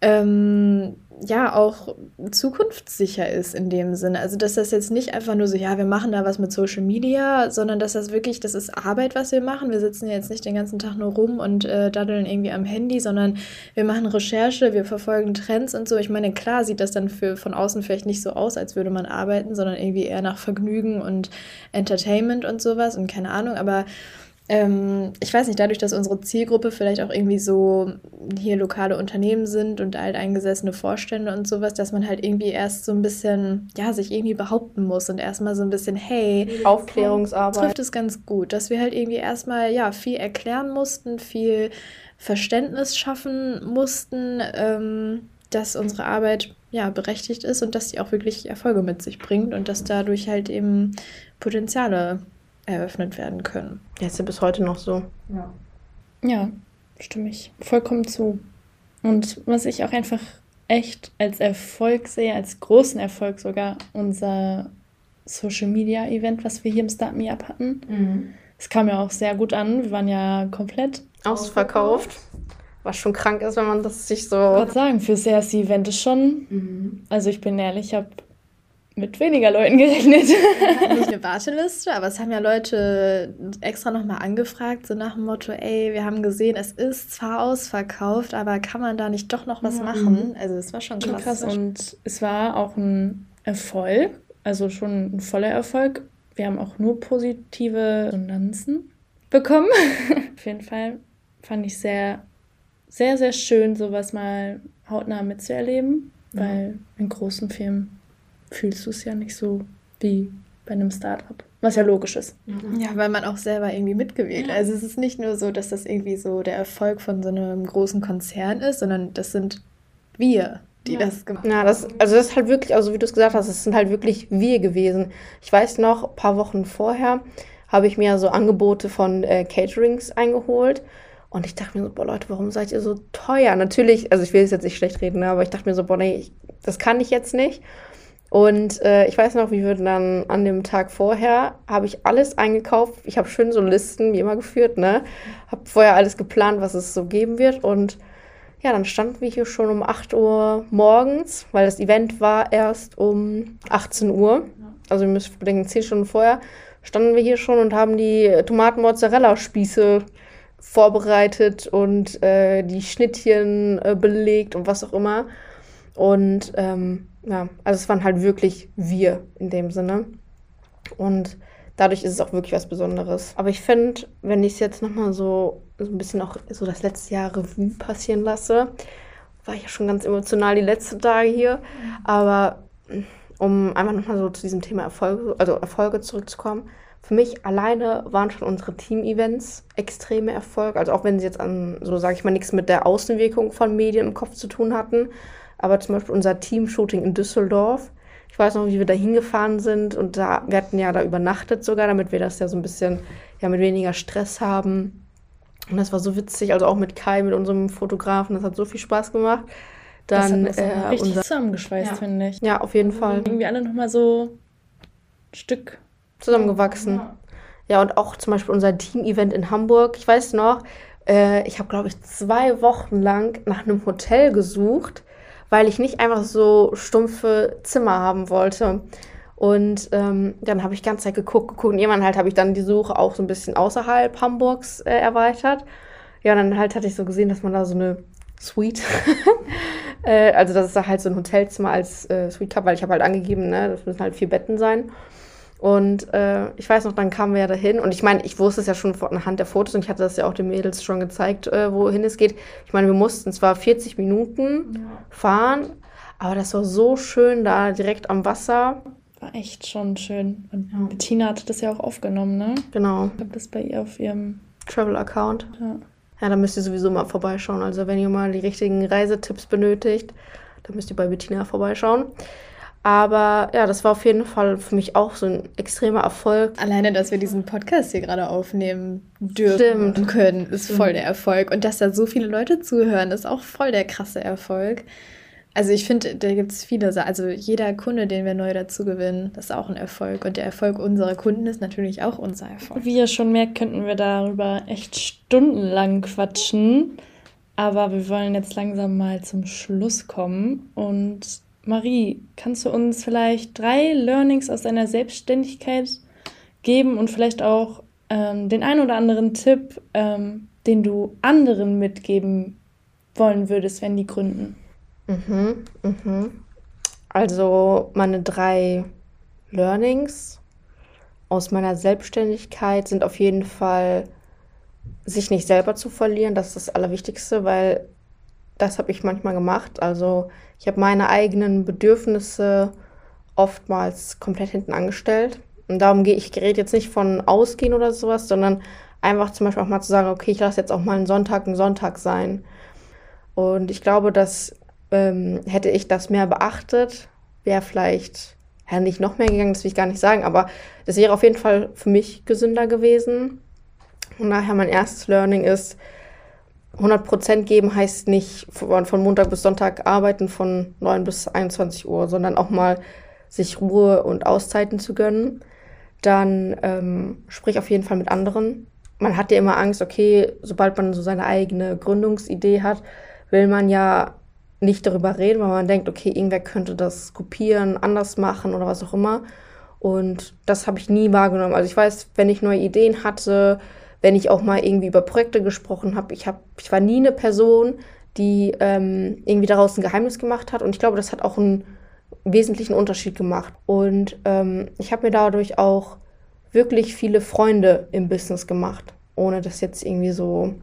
ähm, ja auch zukunftssicher ist in dem Sinne. Also dass das jetzt nicht einfach nur so, ja, wir machen da was mit Social Media, sondern dass das wirklich, das ist Arbeit, was wir machen. Wir sitzen jetzt nicht den ganzen Tag nur rum und äh, daddeln irgendwie am Handy, sondern wir machen Recherche, wir verfolgen Trends und so. Ich meine, klar sieht das dann für von außen vielleicht nicht so aus, als würde man arbeiten, sondern irgendwie eher nach Vergnügen und Entertainment und sowas und keine Ahnung, aber ähm, ich weiß nicht, dadurch, dass unsere Zielgruppe vielleicht auch irgendwie so hier lokale Unternehmen sind und alteingesessene Vorstände und sowas, dass man halt irgendwie erst so ein bisschen, ja, sich irgendwie behaupten muss und erstmal so ein bisschen, hey, Aufklärungsarbeit. Trifft es ganz gut, dass wir halt irgendwie erstmal, ja, viel erklären mussten, viel Verständnis schaffen mussten, ähm, dass unsere Arbeit ja berechtigt ist und dass sie auch wirklich Erfolge mit sich bringt und dass dadurch halt eben Potenziale eröffnet werden können. Ja, ist ja bis heute noch so. Ja. Ja, stimme ich vollkommen zu. Und was ich auch einfach echt als Erfolg sehe, als großen Erfolg sogar, unser Social Media Event, was wir hier im Start Me Up hatten. Mhm. Es kam ja auch sehr gut an. Wir waren ja komplett ausverkauft. Was schon krank ist, wenn man das sich so. Ich würde sagen, fürs erste Event ist schon. Mhm. Also ich bin ehrlich, ich habe mit weniger Leuten gerechnet. Nicht (laughs) eine Warteliste, aber es haben ja Leute extra nochmal angefragt, so nach dem Motto, ey, wir haben gesehen, es ist zwar ausverkauft, aber kann man da nicht doch noch was ja. machen? Also es war schon krass. krass. Und es war auch ein Erfolg, also schon ein voller Erfolg. Wir haben auch nur positive Resonanzen bekommen. (laughs) Auf jeden Fall fand ich sehr, sehr, sehr schön, sowas mal hautnah mitzuerleben, weil in großen Firmen fühlst du es ja nicht so wie bei einem Startup. Was ja logisch ist. Ja, weil man auch selber irgendwie mitgewählt. Ja. Also es ist nicht nur so, dass das irgendwie so der Erfolg von so einem großen Konzern ist, sondern das sind wir, die ja. das gemacht haben. Ja, das, also das ist halt wirklich, also wie du es gesagt hast, es sind halt wirklich wir gewesen. Ich weiß noch, ein paar Wochen vorher habe ich mir so Angebote von äh, Caterings eingeholt. Und ich dachte mir so, boah Leute, warum seid ihr so teuer? Natürlich, also ich will es jetzt nicht schlecht reden, ne, aber ich dachte mir so, boah, nee, ich, das kann ich jetzt nicht. Und äh, ich weiß noch, wie wir dann an dem Tag vorher, habe ich alles eingekauft. Ich habe schön so Listen, wie immer, geführt, ne? Habe vorher alles geplant, was es so geben wird. Und ja, dann standen wir hier schon um 8 Uhr morgens, weil das Event war erst um 18 Uhr. Also wir müssen bedenken, 10 Stunden vorher standen wir hier schon und haben die Tomaten-Mozzarella-Spieße vorbereitet und äh, die Schnittchen äh, belegt und was auch immer. Und ähm, ja, also es waren halt wirklich wir in dem Sinne. Und dadurch ist es auch wirklich was Besonderes. Aber ich finde, wenn ich es jetzt nochmal so, so ein bisschen auch so das letzte Jahr Revue passieren lasse, war ich ja schon ganz emotional die letzten Tage hier. Aber um einfach nochmal so zu diesem Thema Erfolge, also Erfolge zurückzukommen, für mich alleine waren schon unsere Team-Events extreme Erfolge. Also auch wenn sie jetzt an, so sage ich mal, nichts mit der Außenwirkung von Medien im Kopf zu tun hatten, aber zum Beispiel unser Team-Shooting in Düsseldorf. Ich weiß noch, wie wir da hingefahren sind und da, wir hatten ja da übernachtet sogar, damit wir das ja so ein bisschen, ja, mit weniger Stress haben. Und das war so witzig, also auch mit Kai, mit unserem Fotografen, das hat so viel Spaß gemacht. Dann das hat äh, richtig unser, zusammengeschweißt, ja. finde ich. Ja, auf jeden Fall. Irgendwie alle nochmal so ein Stück zusammengewachsen. Ja. ja, und auch zum Beispiel unser Team-Event in Hamburg. Ich weiß noch, äh, ich habe, glaube ich, zwei Wochen lang nach einem Hotel gesucht, weil ich nicht einfach so stumpfe Zimmer haben wollte. Und ähm, dann habe ich die ganze Zeit geguckt, geguckt. Und irgendwann halt habe ich dann die Suche auch so ein bisschen außerhalb Hamburgs äh, erweitert. Ja, und dann halt hatte ich so gesehen, dass man da so eine Suite, (laughs) äh, also ist da halt so ein Hotelzimmer als äh, Suite Cup, weil ich habe halt angegeben, ne, das müssen halt vier Betten sein. Und äh, ich weiß noch, dann kamen wir ja dahin. Und ich meine, ich wusste es ja schon anhand der Fotos und ich hatte das ja auch den Mädels schon gezeigt, äh, wohin es geht. Ich meine, wir mussten zwar 40 Minuten ja. fahren, aber das war so schön da direkt am Wasser. War echt schon schön. Und ja. Bettina hatte das ja auch aufgenommen, ne? Genau. Ich habe das bei ihr auf ihrem Travel-Account. Ja. Ja, da müsst ihr sowieso mal vorbeischauen. Also wenn ihr mal die richtigen Reisetipps benötigt, dann müsst ihr bei Bettina vorbeischauen. Aber ja, das war auf jeden Fall für mich auch so ein extremer Erfolg. Alleine, dass wir diesen Podcast hier gerade aufnehmen dürfen Stimmt. können, ist voll der Erfolg. Und dass da so viele Leute zuhören, ist auch voll der krasse Erfolg. Also ich finde, da gibt es viele Sachen. Also jeder Kunde, den wir neu dazu gewinnen, das ist auch ein Erfolg. Und der Erfolg unserer Kunden ist natürlich auch unser Erfolg. Wie ihr schon merkt, könnten wir darüber echt stundenlang quatschen. Aber wir wollen jetzt langsam mal zum Schluss kommen. Und Marie, kannst du uns vielleicht drei Learnings aus deiner Selbstständigkeit geben und vielleicht auch ähm, den einen oder anderen Tipp, ähm, den du anderen mitgeben wollen würdest, wenn die gründen? Mhm, mhm. Also meine drei Learnings aus meiner Selbstständigkeit sind auf jeden Fall, sich nicht selber zu verlieren. Das ist das Allerwichtigste, weil das habe ich manchmal gemacht. Also ich habe meine eigenen Bedürfnisse oftmals komplett hinten angestellt. Und darum gehe ich rede jetzt nicht von Ausgehen oder sowas, sondern einfach zum Beispiel auch mal zu sagen, okay, ich lasse jetzt auch mal einen Sonntag ein Sonntag sein. Und ich glaube, dass ähm, hätte ich das mehr beachtet, wäre vielleicht ja, nicht noch mehr gegangen, das will ich gar nicht sagen, aber das wäre auf jeden Fall für mich gesünder gewesen. Und daher mein erstes Learning ist, 100% geben heißt nicht von, Montag bis Sonntag arbeiten von 9 bis 21 Uhr, sondern auch mal sich Ruhe und Auszeiten zu gönnen. Dann ähm, sprich auf jeden Fall mit anderen. Man hat ja immer Angst, okay, sobald man so seine eigene Gründungsidee hat, will man ja nicht darüber reden, weil man denkt, okay, irgendwer könnte das kopieren, anders machen oder was auch immer. Und das habe ich nie wahrgenommen. Also ich weiß, wenn ich neue Ideen hatte, wenn ich auch mal irgendwie über Projekte gesprochen habe, ich, hab, ich war nie eine Person, die ähm, irgendwie daraus ein Geheimnis gemacht hat. Und ich glaube, das hat auch einen wesentlichen Unterschied gemacht. Und ähm, ich habe mir dadurch auch wirklich viele Freunde im Business gemacht, ohne das jetzt irgendwie so,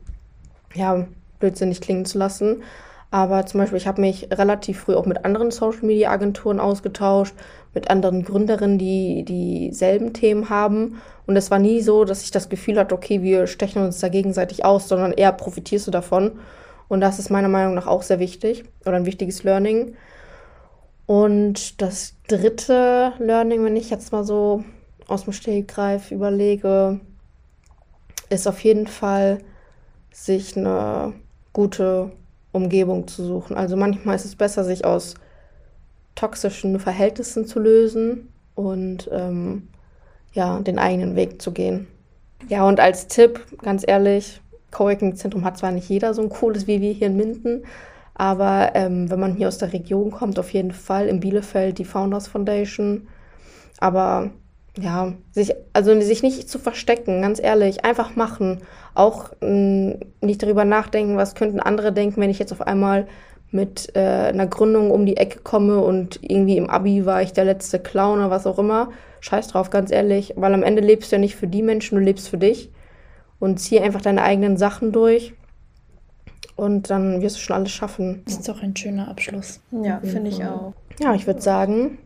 ja, blödsinnig klingen zu lassen. Aber zum Beispiel, ich habe mich relativ früh auch mit anderen Social-Media-Agenturen ausgetauscht, mit anderen Gründerinnen, die dieselben Themen haben. Und es war nie so, dass ich das Gefühl hatte, okay, wir stechen uns da gegenseitig aus, sondern eher profitierst du davon. Und das ist meiner Meinung nach auch sehr wichtig oder ein wichtiges Learning. Und das dritte Learning, wenn ich jetzt mal so aus dem Stegreif überlege, ist auf jeden Fall, sich eine gute Umgebung zu suchen. Also manchmal ist es besser, sich aus toxischen Verhältnissen zu lösen und ähm, ja, den eigenen Weg zu gehen. Ja, und als Tipp, ganz ehrlich, Coworking-Zentrum hat zwar nicht jeder so ein cooles wie wir hier in Minden, aber ähm, wenn man hier aus der Region kommt, auf jeden Fall in Bielefeld die Founders Foundation. Aber ja, sich, also sich nicht zu verstecken, ganz ehrlich, einfach machen. Auch mh, mm, nicht darüber nachdenken, was könnten andere denken, wenn ich jetzt auf einmal mit äh, einer Gründung um die Ecke komme und irgendwie im Abi war ich der letzte Clown oder was auch immer. Scheiß drauf, ganz ehrlich, weil am Ende lebst du ja nicht für die Menschen, du lebst für dich. Und zieh einfach deine eigenen Sachen durch. Und dann wirst du schon alles schaffen. Das ist doch ein schöner Abschluss. Ja, finde ich auch. Ja, ich würde sagen,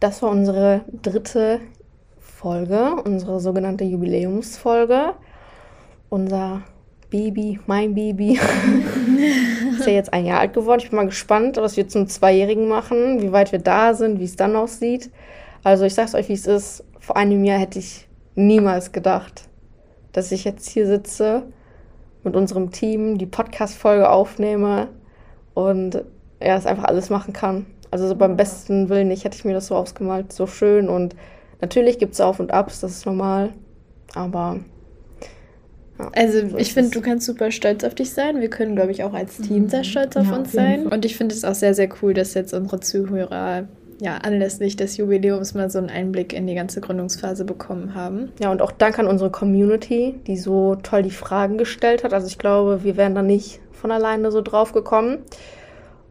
das war unsere dritte Folge, unsere sogenannte Jubiläumsfolge. Unser Baby, mein Baby, (laughs) ist ja jetzt ein Jahr alt geworden. Ich bin mal gespannt, was wir zum Zweijährigen machen, wie weit wir da sind, wie es dann aussieht. Also ich sag's euch, wie es ist. Vor einem Jahr hätte ich niemals gedacht, dass ich jetzt hier sitze mit unserem Team, die Podcast-Folge aufnehme und er es einfach alles machen kann. Also so beim besten Willen nicht hätte ich mir das so ausgemalt, so schön und Natürlich gibt es Auf und Abs, das ist normal. Aber Ja, also so ich finde, du kannst super stolz auf dich sein. Wir können, glaube ich, auch als Team sehr stolz auf ja, uns auf sein. Fall. Und ich finde es auch sehr, sehr cool, dass jetzt unsere Zuhörer ja, anlässlich des Jubiläums mal so einen Einblick in die ganze Gründungsphase bekommen haben. Ja, und auch Dank an unsere Community, die so toll die Fragen gestellt hat. Also ich glaube, wir wären da nicht von alleine so drauf gekommen.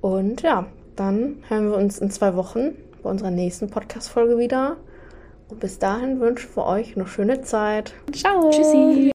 Und ja, dann hören wir uns in zwei Wochen bei unserer nächsten Podcast-Folge wieder. Und bis dahin wünschen wir euch eine schöne Zeit. Ciao. Tschüssi.